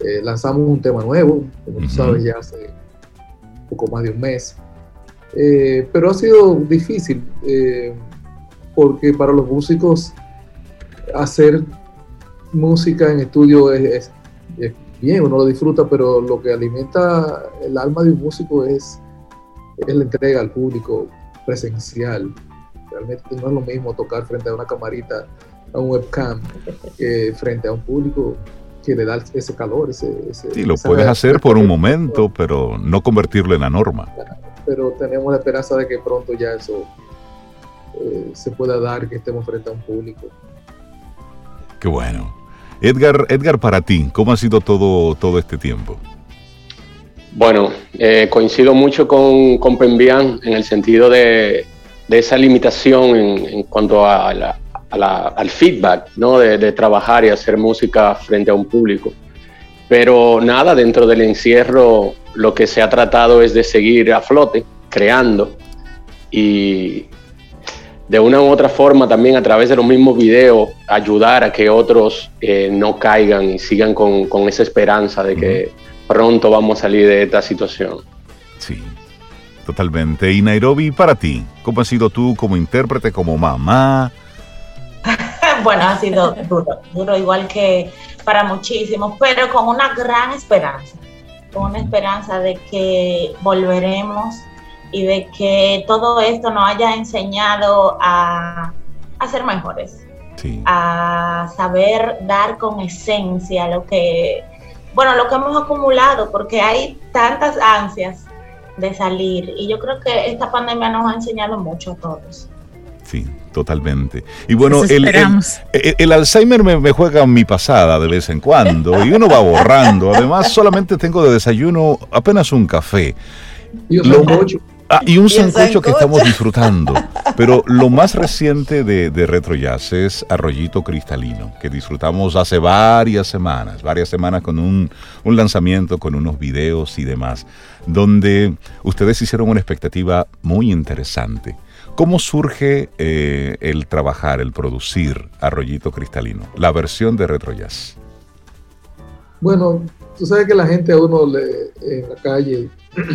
Eh, lanzamos un tema nuevo, como tú sabes, ya hace poco más de un mes. Eh, pero ha sido difícil eh, porque para los músicos hacer música en estudio es, bien, uno lo disfruta, pero lo que alimenta el alma de un músico es, es la entrega al público presencial. Realmente no es lo mismo tocar frente a una camarita a un webcam frente a un público que le da ese calor. Ese, sí, lo puedes hacer por un momento, pero no convertirlo en la norma. Pero tenemos la esperanza de que pronto ya eso eh, se pueda dar, que estemos frente a un público. Qué bueno. Edgar, Edgar, para ti, ¿cómo ha sido todo, todo este tiempo? Bueno, eh, coincido mucho con, con Pembian en el sentido de, de esa limitación en, en cuanto a la, al feedback, ¿no? De, trabajar y hacer música frente a un público. Pero nada, dentro del encierro lo que se ha tratado es de seguir a flote, creando y de una u otra forma también a través de los mismos videos ayudar a que otros eh, no caigan y sigan con, con esa esperanza de que pronto vamos a salir de esta situación. Sí, totalmente. Y Nairobi, para ti, ¿cómo has sido tú como intérprete, como mamá, bueno, ha sido duro, duro igual que para muchísimos, pero con una gran esperanza, con una esperanza de que volveremos y de que todo esto nos haya enseñado a, a ser mejores, a saber dar con esencia lo que, bueno, lo que hemos acumulado, porque hay tantas ansias de salir y yo creo que esta pandemia nos ha enseñado mucho a todos. Sí, totalmente. Y bueno, el, el, Alzheimer me, juega mi pasada de vez en cuando y uno va borrando. Además, solamente tengo de desayuno apenas un café. Ah, y un sancocho que estamos disfrutando. Pero lo más reciente de, de Retro Jazz es Arroyito Cristalino, que disfrutamos hace varias semanas, varias semanas con un, un lanzamiento, con unos videos y demás, donde ustedes hicieron una expectativa muy interesante. ¿Cómo surge eh, el trabajar, el producir Arroyito Cristalino, la versión de Retro Jazz? Bueno, tú sabes que la gente a uno le, en la calle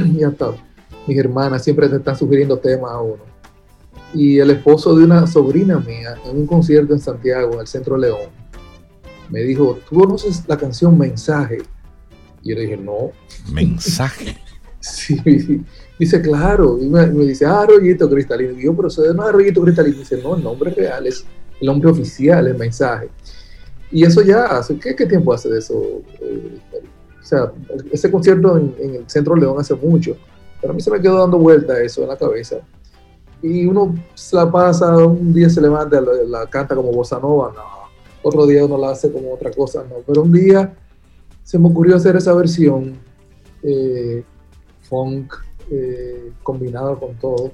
y hasta mis hermanas siempre te están sugiriendo temas a uno. Y el esposo de una sobrina mía en un concierto en Santiago, en el Centro León, me dijo, ¿tú conoces la canción Mensaje? Y yo le dije, no. Mensaje. sí, Dice, claro, y me, dice, ah, arroyito cristalino. Y yo, pero se llama arroyito cristalino. Dice, no, el nombre real es el nombre oficial, el mensaje. Y eso ya hace, ¿qué, qué tiempo hace de eso? Eh, o sea, ese concierto en, el Centro León hace mucho, pero a mí se me quedó dando vuelta eso en la cabeza. Y uno se la pasa, un día se levanta, la, la canta como bossa nova, no. Otro día uno la hace como otra cosa, no. Pero un día se me ocurrió hacer esa versión eh, funk, eh, combinado con todo.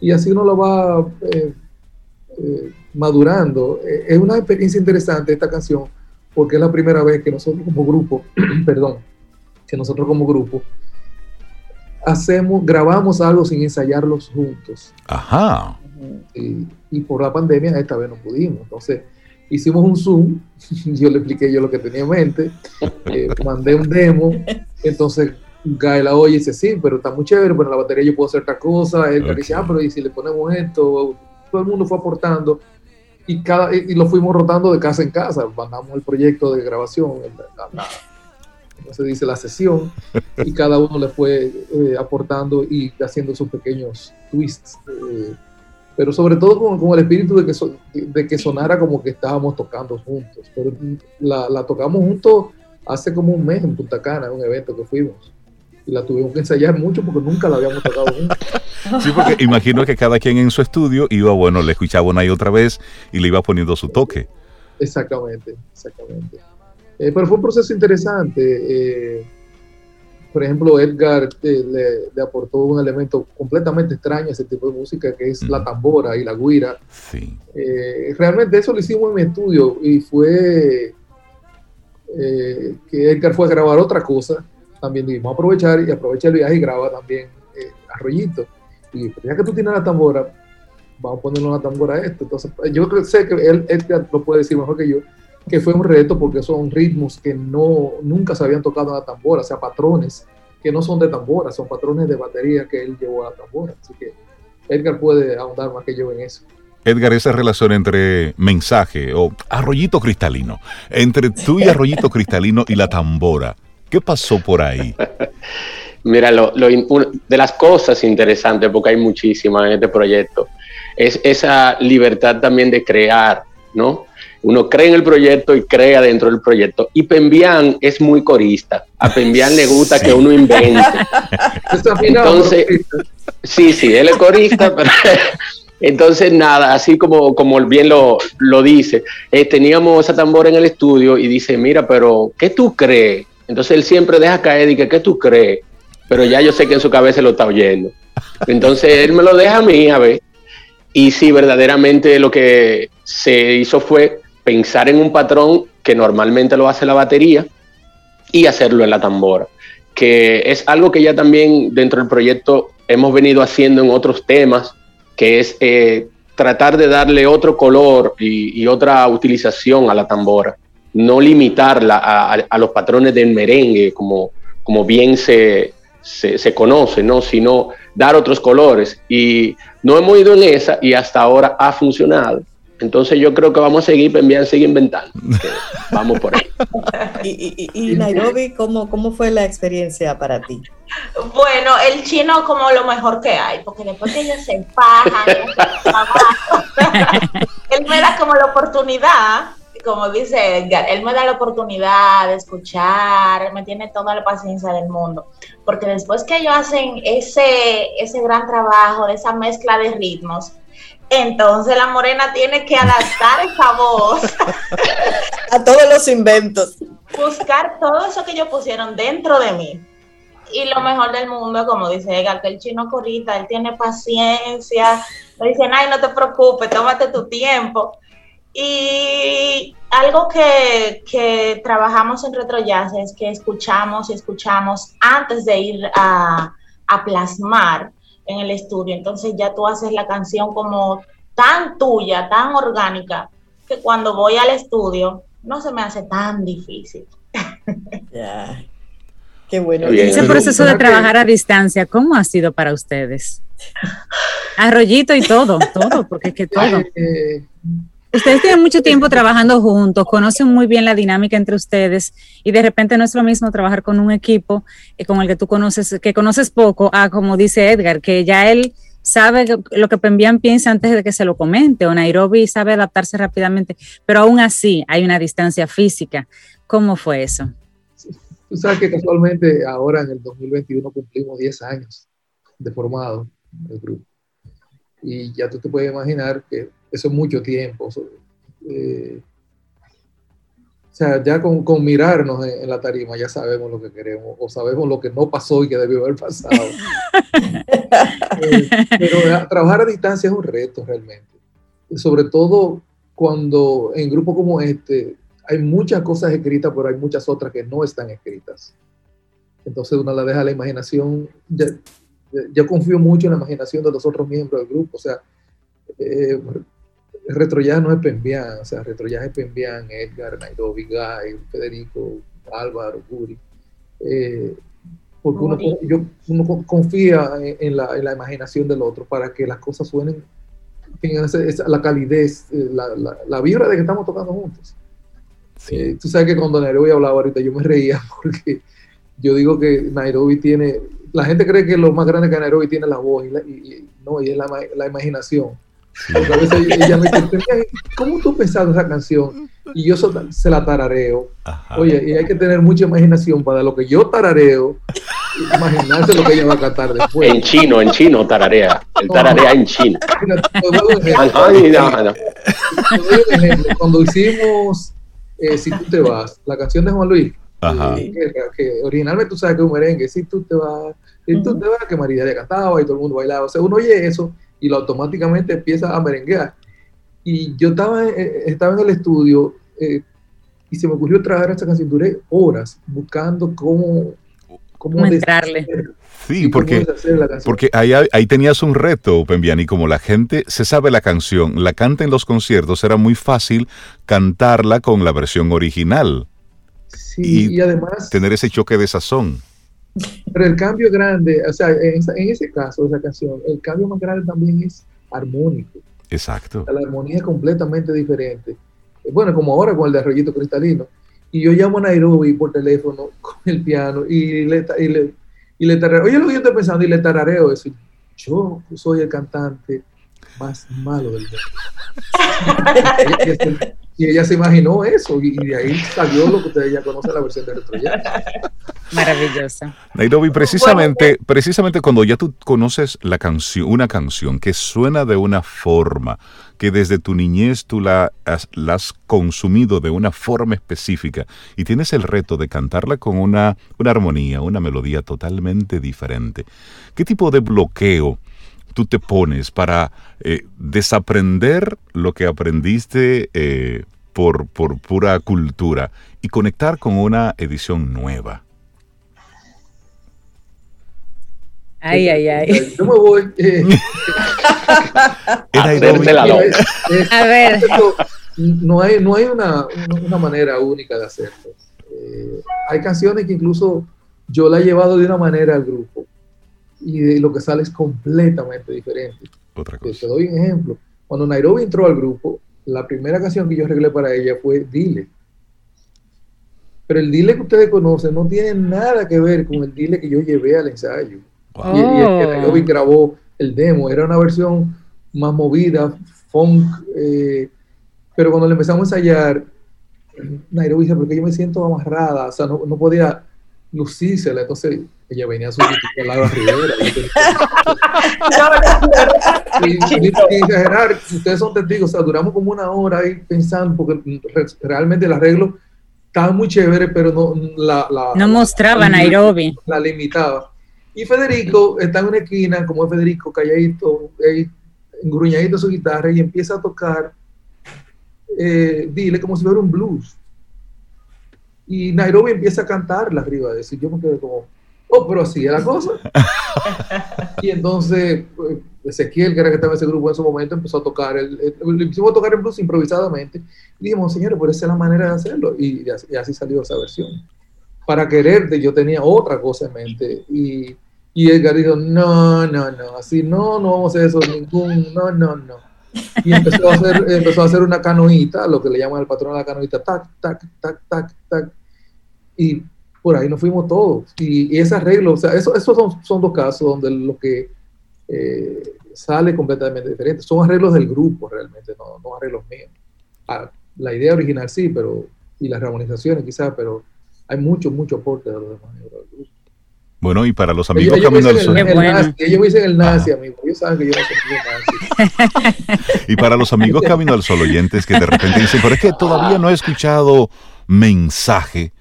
Y así uno lo va eh, eh, madurando. es una experiencia interesante esta canción, porque es la primera vez que nosotros como grupo, perdón, que nosotros como grupo hacemos, grabamos algo sin ensayarlos juntos. Ajá. Y, y, por la pandemia esta vez no pudimos. Entonces hicimos un Zoom, yo le expliqué yo lo que tenía en mente, mandé un demo, entonces Guy la oye y dice, sí, pero está muy chévere, pero la batería yo puedo hacer esta cosa. Él dice, ah, pero y si le ponemos esto, todo el mundo fue aportando y, cada, y, lo fuimos rotando de casa en casa. Mandamos el proyecto de grabación, como se dice, la sesión, y cada uno le fue eh, aportando y haciendo sus pequeños twists. Eh, pero sobre todo con, el espíritu de que, de que sonara como que estábamos tocando juntos. Pero la, la tocamos juntos hace como un mes en Punta Cana, un evento que fuimos y la tuvimos que ensayar mucho porque nunca la habíamos tocado Sí, porque imagino que cada quien en su estudio iba, bueno, le escuchaba una y otra vez y le iba poniendo su toque. Exactamente, exactamente. Eh, pero fue un proceso interesante. Eh, por ejemplo, Edgar eh, le, aportó un elemento completamente extraño a ese tipo de música, que es la tambora y la guira. Sí. realmente eso lo hicimos en mi estudio y fue que Edgar fue a grabar otra cosa también dijimos aprovechar y aprovecha el viaje y graba también eh, Arroyito. Y pues, ya que tú tienes la tambora, vamos a ponerle una tambora a esto. Entonces, yo sé que él, él lo puede decir mejor que yo, que fue un reto porque son ritmos que no, nunca se habían tocado en la tambora, o sea, patrones que no son de tambora, son patrones de batería que él llevó a la tambora. Así que Edgar puede ahondar más que yo en eso. Edgar, esa relación entre mensaje o arroyito cristalino, entre tú y arroyito cristalino y la tambora, ¿Qué pasó por ahí? Mira, lo, de las cosas interesantes, porque hay muchísimas en este proyecto, es esa libertad también de crear, ¿no? Uno cree en el proyecto y crea dentro del proyecto. Y Pembian es muy corista. A Pembian le gusta que uno invente. Entonces, sí, sí, él es corista, pero entonces, nada, así como, como bien lo, lo dice, eh, teníamos esa tambora en el estudio y dice, mira, pero ¿qué tú crees? Entonces él siempre deja caer y que, ¿qué tú crees? Pero ya yo sé que en su cabeza lo está oyendo. Entonces él me lo deja a mí a ver. Y sí, verdaderamente lo que se hizo fue pensar en un patrón que normalmente lo hace la batería y hacerlo en la tambora, que es algo que ya también dentro del proyecto hemos venido haciendo en otros temas, que es eh, tratar de darle otro color y, y otra utilización a la tambora no limitarla a, los patrones del merengue, como, como bien se, se, conoce, ¿no? sino dar otros colores. Y no hemos ido en esa y hasta ahora ha funcionado. Entonces yo creo que vamos a seguir, Pembian sigue inventando. vamos por ahí. y, Nairobi, ¿cómo, ¿cómo fue la experiencia para ti? Bueno, el chino como lo mejor que hay, porque después que ellos se pajan, él me da como la oportunidad, como dice Edgar, él me da la oportunidad de escuchar, me tiene toda la paciencia del mundo, porque después que ellos hacen ese, ese gran trabajo de esa mezcla de ritmos, entonces la morena tiene que adaptar esa voz a todos los inventos. Buscar todo eso que ellos pusieron dentro de mí. Y lo mejor del mundo, como dice Edgar, que el chino corrita, él tiene paciencia. Le dicen, ay, no te preocupes, tómate tu tiempo. Y algo que, que trabajamos en Retro Jazz es que escuchamos y escuchamos antes de ir a, a plasmar en el estudio. Entonces ya tú haces la canción como tan tuya, tan orgánica, que cuando voy al estudio no se me hace tan difícil. Ya. Qué bueno. Ese proceso de trabajar a distancia, ¿cómo ha sido para ustedes? Arrollito y todo, todo, porque es que todo. Eh, Ustedes tienen mucho tiempo trabajando juntos, conocen muy bien la dinámica entre ustedes y de repente no es lo mismo trabajar con un equipo eh, con el que tú conoces, que conoces poco, a como dice Edgar, que ya él sabe lo que Pembian piensa antes de que se lo comente, o Nairobi sabe adaptarse rápidamente, pero aún así hay una distancia física. ¿Cómo fue eso? Tú sabes que casualmente ahora en el 2021 cumplimos 10 años de formado el grupo. Y ya tú te puedes imaginar que eso es mucho tiempo. Eh, o sea, ya con, con mirarnos en, la tarima ya sabemos lo que queremos o sabemos lo que no pasó y que debió haber pasado. Eh, pero trabajar a distancia es un reto realmente. sobre todo cuando en grupos como este hay muchas cosas escritas, pero hay muchas otras que no están escritas. Entonces uno la deja a la imaginación. yo confío mucho en la imaginación de los otros miembros del grupo. O sea, eh, Retroyas no es Pembian, o sea, Retroyas es Pembian, Edgar, Nairobi, Guy, Federico, Álvaro, Guri. Eh, porque uno, yo, uno confía en, la, en, la, imaginación del otro para que las cosas suenen, tengan esa, la calidez, eh, la, la, la, vibra de que estamos tocando juntos. Eh, tú sabes que cuando Nairobi hablaba ahorita yo me reía porque yo digo que Nairobi tiene, la gente cree que lo más grande que Nairobi tiene la voz y, y no, y es la, imaginación a veces ella me dice, ¿cómo tú pensaste esa canción? Y yo se la tarareo. Oye, y hay que tener mucha imaginación para lo que yo tarareo, imaginarse lo que ella va a cantar después. En chino, en chino tararea. El tararea en chino. Cuando hicimos eh, Si tú te vas, la canción de Juan Luis, eh, que, originalmente tú sabes que es un merengue, Si tú te vas, si tú te vas, que María ya cantaba y todo el mundo bailaba. O sea, uno oye eso y lo automáticamente empieza a merenguear. Y yo estaba, eh, estaba en el estudio eh, y se me ocurrió trabajar esta canción. Duré horas buscando cómo, cómo entrarle. Sí, porque, porque ahí, ahí, tenías un reto, Pembiani, como la gente se sabe la canción, la canta en los conciertos, era muy fácil cantarla con la versión original. Sí, y además... Tener ese choque de sazón. Pero el cambio grande, o sea, en, ese caso, esa canción, el cambio más grande también es armónico. Exacto. La armonía es completamente diferente. Bueno, como ahora con el de Arroyito Cristalino. Y yo llamo a Nairobi por teléfono con el piano y le, y le, y le tarareo. Oye, lo que yo estoy pensando y le tarareo eso. Yo soy el cantante más malo del mundo. y ella se imaginó eso y de ahí salió lo que ustedes ya conocen, la versión de Retro Maravillosa. Nairobi, precisamente, precisamente cuando ya tú conoces la canción, una canción que suena de una forma, que desde tu niñez tú la has, la has consumido de una forma específica y tienes el reto de cantarla con una, una armonía, una melodía totalmente diferente. ¿Qué tipo de bloqueo tú te pones para eh, desaprender lo que aprendiste eh, por, por pura cultura y conectar con una edición nueva? Ay, ay, ay. Yo me voy. Eh. a ver. No hay, no hay una, una manera única de hacerlo. hay canciones que incluso yo la he llevado de una manera al grupo y lo que sale es completamente diferente. Otra cosa. Te doy un ejemplo. Cuando Nairobi entró al grupo, la primera canción que yo arreglé para ella fue Dile. Pero el Dile que ustedes conocen no tiene nada que ver con el Dile que yo llevé al ensayo. Y, el que grabó el demo era una versión más movida, funk, eh, pero cuando le empezamos a ensayar, Nairobi dice, porque yo me siento amarrada, o sea, no, no podía lucírsela, entonces ella venía a su lado de Rivera. y, exagerar, ustedes son testigos, o sea, duramos como una hora ahí pensando, porque realmente el arreglo estaba muy chévere, pero no la... la no mostraba Nairobi. La limitaba. Y Federico está en una esquina, como es Federico, calladito, engruñadito su guitarra y empieza a tocar, eh, dile, como si fuera un blues. Y Nairobi empieza a cantarla arriba de eso. Y yo me quedé como, oh, pero así es la cosa. y entonces pues, Ezequiel, que era que estaba en ese grupo en ese momento, empezó a tocar, el, a tocar el blues improvisadamente. Y dijimos, señores, por esa es la manera de hacerlo. Y, así, salió esa versión. Para quererte, yo tenía otra cosa en mente. Y, y Edgar dijo, no, no, no, así no, no vamos a hacer eso, ningún, no, no, no. Y empezó a hacer, empezó a hacer una canoita, lo que le llaman el patrón de la canoita, tac, tac, tac, tac, tac y por ahí nos fuimos todos. Y, ese arreglo, o sea, esos eso son, son, dos casos donde lo que eh, sale completamente diferente. Son arreglos del grupo realmente, no, no arreglos míos. Ah, la idea original sí, pero, y las reorganizaciones quizás, pero hay mucho, mucho aporte de los demás Bueno, y para los amigos Camino al Sol. Ellos me dicen el nazi, amigo. Ellos saben que yo no soy nazi. y para los amigos Camino al Sol oyentes que de repente dicen, pero es que todavía no he escuchado mensaje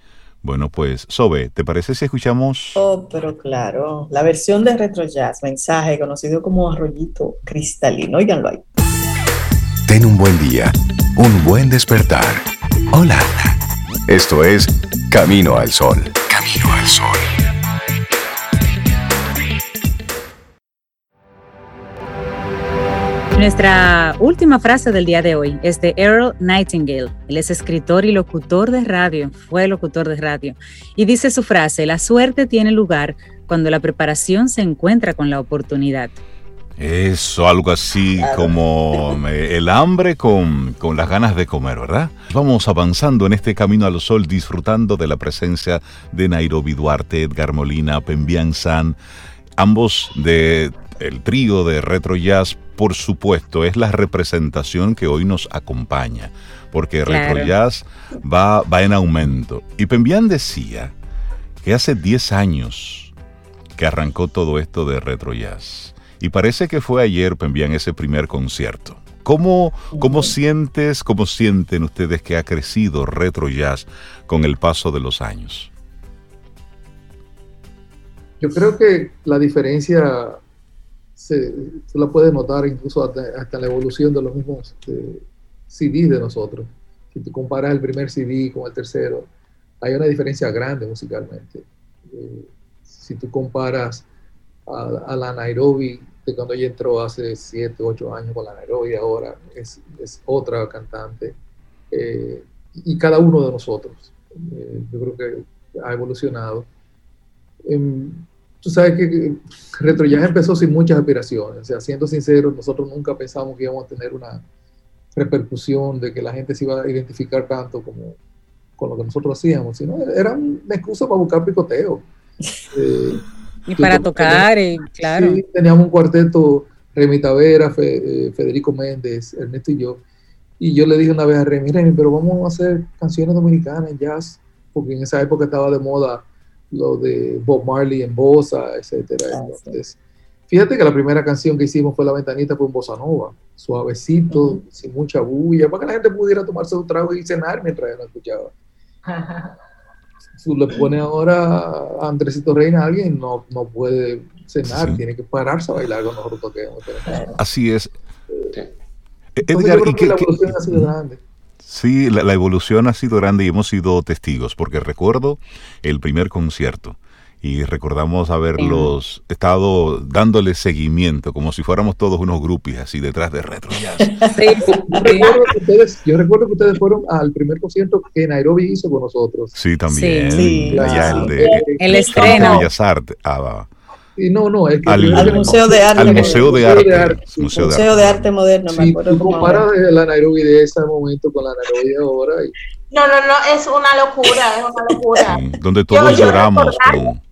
bueno, pues, Sobe, ¿te parece si escuchamos? Oh, pero claro, la versión de Retro Jazz, mensaje conocido como arroyito cristalino. Óiganlo ahí. Ten un buen día, un buen despertar. Hola. Esto es Camino al Sol. Camino al Sol. Nuestra última frase del día de hoy es de Earl Nightingale. Él es escritor y locutor de radio, fue locutor de radio. Y dice su frase, la suerte tiene lugar cuando la preparación se encuentra con la oportunidad. Eso, algo así como eh, el hambre con, con, las ganas de comer, ¿verdad? Vamos avanzando en este camino al sol, disfrutando de la presencia de Nairobi Duarte, Edgar Molina, Pembian San, ambos de el trío de Retro Jazz por supuesto, es la representación que hoy nos acompaña, porque Retro Jazz va, va en aumento. Y Pembian decía que hace 10 años que arrancó todo esto de Retro Jazz. Y parece que fue ayer, Pembian, ese primer concierto. ¿Cómo, ¿Cómo sientes, cómo sienten ustedes que ha crecido Retro Jazz con el paso de los años? Yo creo que la diferencia se, la puedes notar incluso hasta, la evolución de los mismos este, CDs de nosotros. Si tú comparas el primer CD con el tercero, hay una diferencia grande musicalmente. Eh, si tú comparas a, la Nairobi cuando ella entró hace 7, 8 años con la Nairobi, ahora es, es otra cantante. Eh, y cada uno de nosotros, eh, yo creo que ha evolucionado. Em, tú sabes que Retro ya empezó sin muchas aspiraciones. O sea, siendo sinceros, nosotros nunca pensamos que íbamos a tener una repercusión de que la gente se iba a identificar tanto como con lo que nosotros hacíamos, sino era una excusa para buscar picoteo. Eh, y para tocar, y, claro. Sí, teníamos un cuarteto, Remy Tavera, eh, Federico Méndez, Ernesto y yo. Y yo le dije una vez a Remy, Remy, pero vamos a hacer canciones dominicanas, jazz, porque en esa época estaba de moda lo de Bob Marley en Bossa, etcétera. Ah, Entonces, fíjate que la primera canción que hicimos fue La Ventanita fue en Bossa Nova, suavecito, sin mucha bulla, para que la gente pudiera tomarse un trago y cenar mientras la escuchaba. Si le pone ahora a Andresito Reina a alguien, no, no puede cenar, tiene que pararse a bailar con nosotros. Así es. Eh, Edgar, ¿y la evolución ha sido grande. Sí, la, evolución ha sido grande y hemos sido testigos, porque recuerdo el primer concierto y recordamos haberlos estado dándole seguimiento, como si fuéramos todos unos grupis así detrás de Retro Jazz. yo recuerdo que ustedes fueron al primer concierto que Nairobi hizo con nosotros. Sí, también. Sí, el, de, el estreno. Bellas Artes. Ah, Y no, no, es que Al- Al Museo de Arte. Al Museo de Museo de Arte. Sí. Museo de Museo Arte. de Arte Moderno, me Si acuerdo. tú comparas la Nairobi de ese momento con la Nairobi de ahora, y No, no, no, es una locura, es una locura. Sí, donde Yo- todos yo lloramos recordar- con...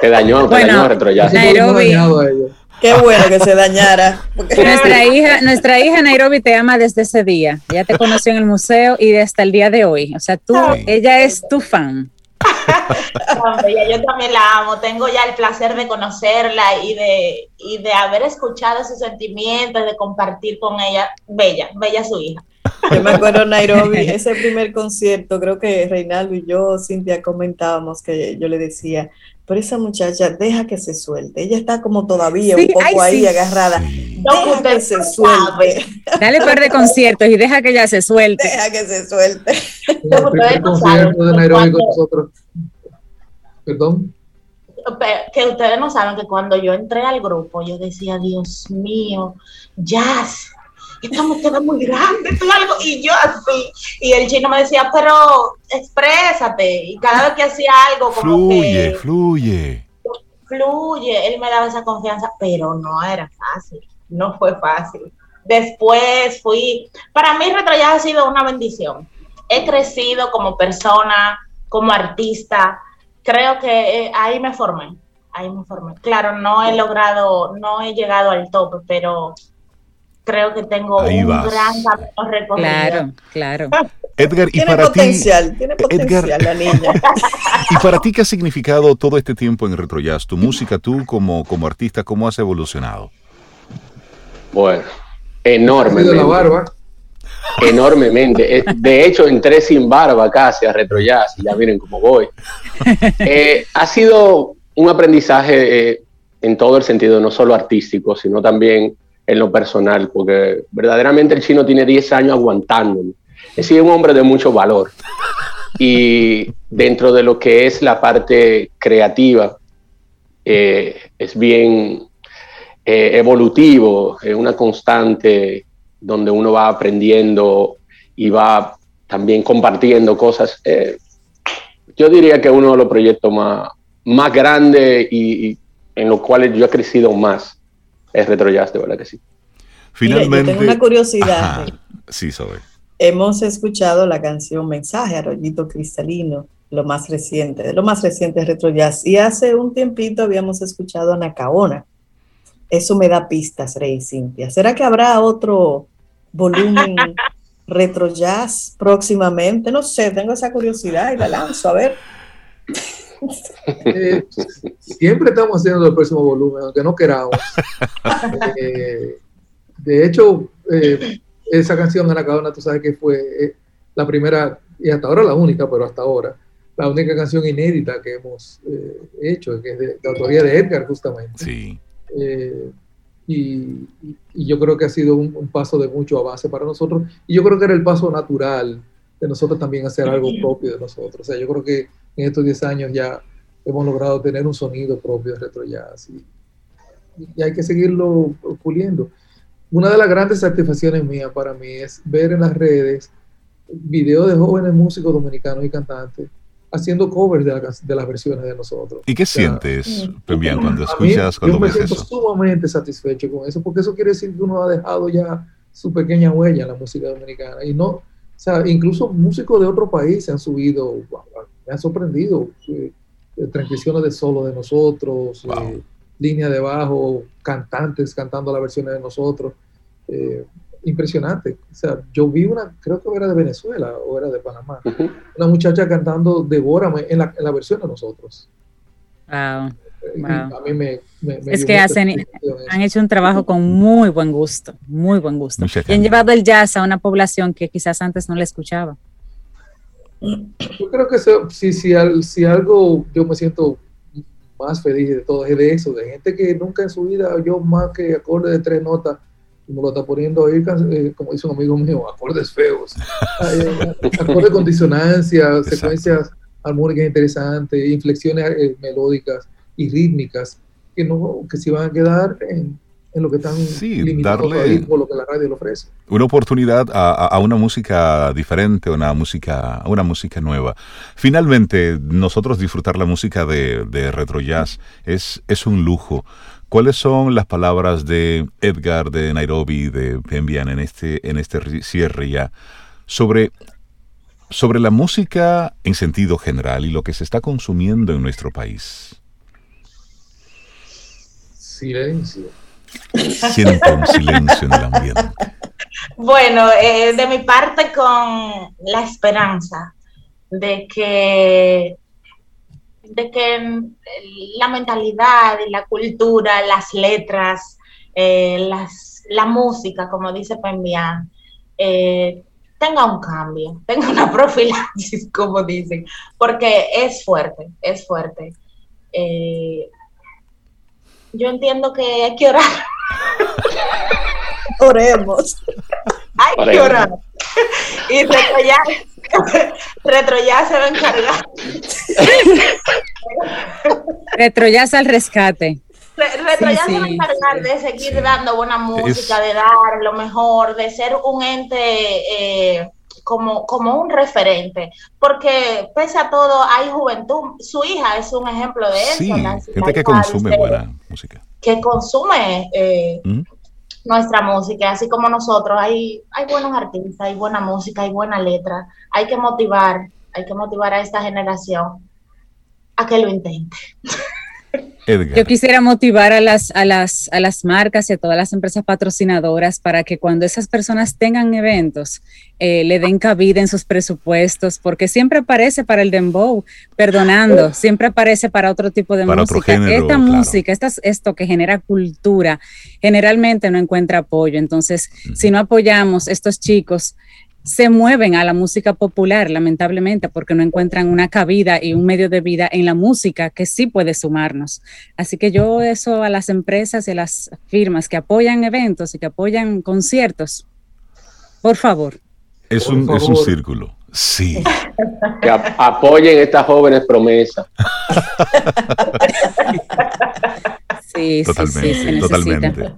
Te dañó, te Bueno, dañó. Nairobi. Qué bueno que se dañara. Nuestra hija, nuestra hija Nairobi te ama desde ese día. Ella te conoció en el museo y hasta el día de hoy. O sea, tú, ella es tu fan. Yo también la amo, tengo ya el placer de conocerla y de, y de haber escuchado sus sentimientos, de compartir con ella. Bella, bella su hija. Yo me acuerdo Nairobi, ese primer concierto, creo que Reinaldo y yo, Cintia, comentábamos que yo le decía, pero esa muchacha deja que se suelte, ella está como todavía Sí, un poco ay, ahí sí. agarrada, deja usted que se suelte, Dale par de conciertos y deja que ella se suelte. deja que se suelte. En el Ustedes primer no concierto saben de Nairobi con cuando- nosotros. Perdón. Pe- Que ustedes no saben que cuando yo entré al grupo, yo decía, Dios mío, jazz, esto me queda muy grande, esto es algo, y yo así, y el chino me decía, pero exprésate, y cada vez que hacía algo, como Fluye, que fluye. fluye, él me daba esa confianza, pero no era fácil, no fue fácil. Después fui, para mí Retroyaz ha sido una bendición. He crecido como persona, como artista, creo que eh, ahí me formé, ahí me formé. Claro, no he logrado, no he llegado al top, pero creo que tengo Ahí un vas. gran camino recorrido. Claro, claro. Edgar, y Tiene para ti, potencial, tiene Edgar. potencial la niña. ¿y para ti qué ha significado todo este tiempo en Retro Jazz? Tu música, tú como, como artista, ¿cómo has evolucionado? Bueno, enormemente. la barba. Enormemente. Eh, De hecho, entré sin barba casi a Retro Jazz y ya miren cómo voy. Eh, ha sido un aprendizaje eh, en todo el sentido, no solo artístico, sino también en lo personal, porque verdaderamente el chino tiene 10 años aguantándome. Es decir, un hombre de mucho valor. Y dentro de lo que es la parte creativa, eh, es bien eh, evolutivo, es una constante donde uno va aprendiendo y va también compartiendo cosas. Eh, yo diría que uno de los proyectos más, más grandes y, y en los cuales yo he crecido más es Retro Jazz, de verdad que sí. Mira, yo Finalmente. tengo una curiosidad. Ajá. Sí, Zoe. Hemos escuchado la canción Mensaje, Arroyito Cristalino, lo más reciente, de lo más reciente es Retro Jazz. Y hace un tiempito habíamos escuchado a Nacaona. Eso me da pistas, Rey y Cintia. ¿Será que habrá otro volumen Retro Jazz próximamente? No sé, tengo esa curiosidad y la lanzo, a ver. Eh, siempre estamos haciendo el próximo volumen, aunque no queramos. Eh, de hecho, eh, esa canción, Ana Cadona, tú sabes que fue la primera, y hasta ahora la única, pero hasta ahora, la única canción inédita que hemos hecho, que es de, de autoría de Edgar, justamente. Sí. Y, y yo creo que ha sido un, un paso de mucho avance para nosotros. Y yo creo que era el paso natural de nosotros también hacer algo propio de nosotros. O sea, yo creo que en estos 10 años ya hemos logrado tener un sonido propio de retro jazz y, y hay que seguirlo puliendo. Una de las grandes satisfacciones mías para mí es ver en las redes videos de jóvenes músicos dominicanos y cantantes haciendo covers de, la de las versiones de nosotros. ¿Y qué O sea, sientes, Pembian, cuando a mí, escuchas, cuando yo me ves siento eso? sumamente satisfecho con eso, porque eso quiere decir que uno ha dejado ya su pequeña huella en la música dominicana. Y no, o sea, incluso músicos de otro país se han subido, me han sorprendido. eh, eh, transcripciones de solo de nosotros, Wow. eh, línea de bajo, cantantes cantando las versiones de nosotros. eh, impresionante. O sea, yo vi una, creo que era de Venezuela o era de Panamá, Ujú. una muchacha cantando Devórame en la, en la versión de nosotros. Wow. Y Wow. A mí me, me- me Es que hacen-. Han hecho un trabajo con muy buen gusto, muy buen gusto. Y han llevado el jazz a una población que quizás antes no le escuchaba. Yo creo que se- si, si, al- si algo yo me siento más feliz de todo es de eso, de gente que nunca en su vida yo más que acordes de tres notas, y me lo está poniendo ahí, eh, como dice un amigo mío, acordes feos, acordes con disonancia, secuencias armónicas interesantes, inflexiones eh, melódicas y rítmicas que no que se van a quedar en, en lo que están sí, darle por lo que la radio le ofrece. Una oportunidad a, una música diferente, una música, una música nueva. Finalmente, nosotros disfrutar la música de, de retro jazz es, es un lujo. ¿Cuáles son las palabras de Edgar, de Nairobi, de Pembian en este, en este cierre ya sobre, sobre la música en sentido general y lo que se está consumiendo en nuestro país? Silencio. Siento un silencio en el ambiente. Bueno, eh, de mi parte con la esperanza de que de que la mentalidad la cultura, las letras, eh, las, la música, como dice Pembian, eh, tenga un cambio, tenga una profilaxis, como dicen, porque es fuerte, es fuerte. Eh, yo entiendo que hay que orar. Oremos. hay que orar. Y Retro ya se va a encargar. Retro ya al rescate. Retro ya se va a encargar de seguir dando buena música, de dar lo mejor, de ser un ente eh, como, como un referente. Porque pese a todo, hay juventud. Su hija es un ejemplo de eso. gente que consume buena música. Que consume. Eh, nuestra música, así como nosotros, hay, hay buenos artistas, hay buena música, hay buena letra, hay que motivar, hay que motivar a esta generación a que lo intente. Yo quisiera motivar a las, a, las, a las marcas y a todas las empresas patrocinadoras para que cuando esas personas tengan eventos, eh, le den cabida en sus presupuestos, porque siempre aparece para el dembow, perdonando, siempre aparece para otro tipo de música. Esta música, esto que genera cultura, generalmente no encuentra apoyo. Entonces, si no apoyamos estos chicos, se mueven a la música popular, lamentablemente, porque no encuentran una cabida y un medio de vida en la música que sí puede sumarnos. Así que yo eso a las empresas y a las firmas que apoyan eventos y que apoyan conciertos, por favor. Es, un, es un círculo. Sí. Que apoyen estas jóvenes promesas. sí, sí, sí, totalmente.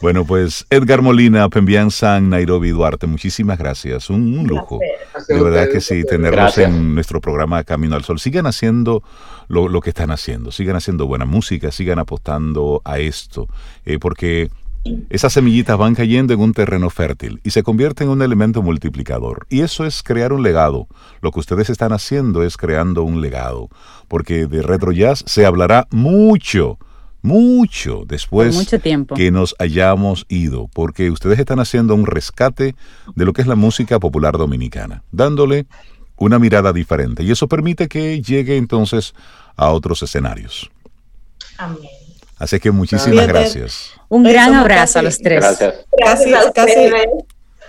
Bueno, pues Edgar Molina, Pembian San, Nairobi Duarte, muchísimas gracias. Un, lujo. De verdad que sí, tenerlos en nuestro programa Camino al Sol. Sigan haciendo lo, que están haciendo, sigan haciendo buena música, sigan apostando a esto, eh, porque esas semillitas van cayendo en un terreno fértil y se convierten en un elemento multiplicador. Y eso es crear un legado. Lo que ustedes están haciendo es creando un legado, porque de retro jazz se hablará mucho mucho después que nos hayamos ido, porque ustedes están haciendo un rescate de lo que es la música popular dominicana, dándole una mirada diferente y eso permite que llegue entonces a otros escenarios. Amén. Así que muchísimas gracias. Un gran abrazo a los tres. Casi,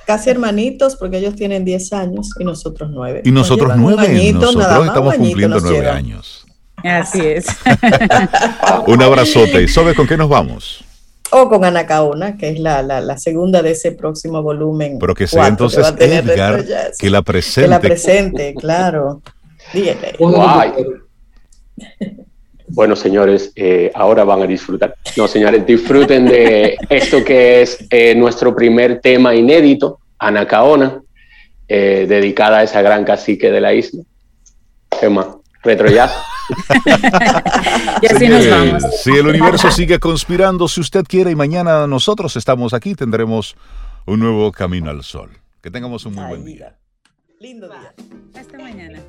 casi, hermanitos, porque ellos tienen 10 años y nosotros 9. Y nosotros 9, nosotros estamos cumpliendo 9 años. Así es. Un abrazote. ¿Y sabes con qué nos vamos? O con Anacaona, que es la, la, segunda de ese próximo volumen. Pero que sea entonces Edgar que la presente. Que la presente, claro. Dígale. Bueno, señores, eh, ahora van a disfrutar. No, señores, disfruten de esto que es eh, nuestro primer tema inédito, Anacaona, eh, dedicada a esa gran cacique de la isla. Tema retro jazz. Y así nos vamos. Si el universo sigue conspirando, si usted quiere, y mañana nosotros estamos aquí, tendremos un nuevo camino al sol. Que tengamos un muy buen día. Lindo día. Hasta mañana.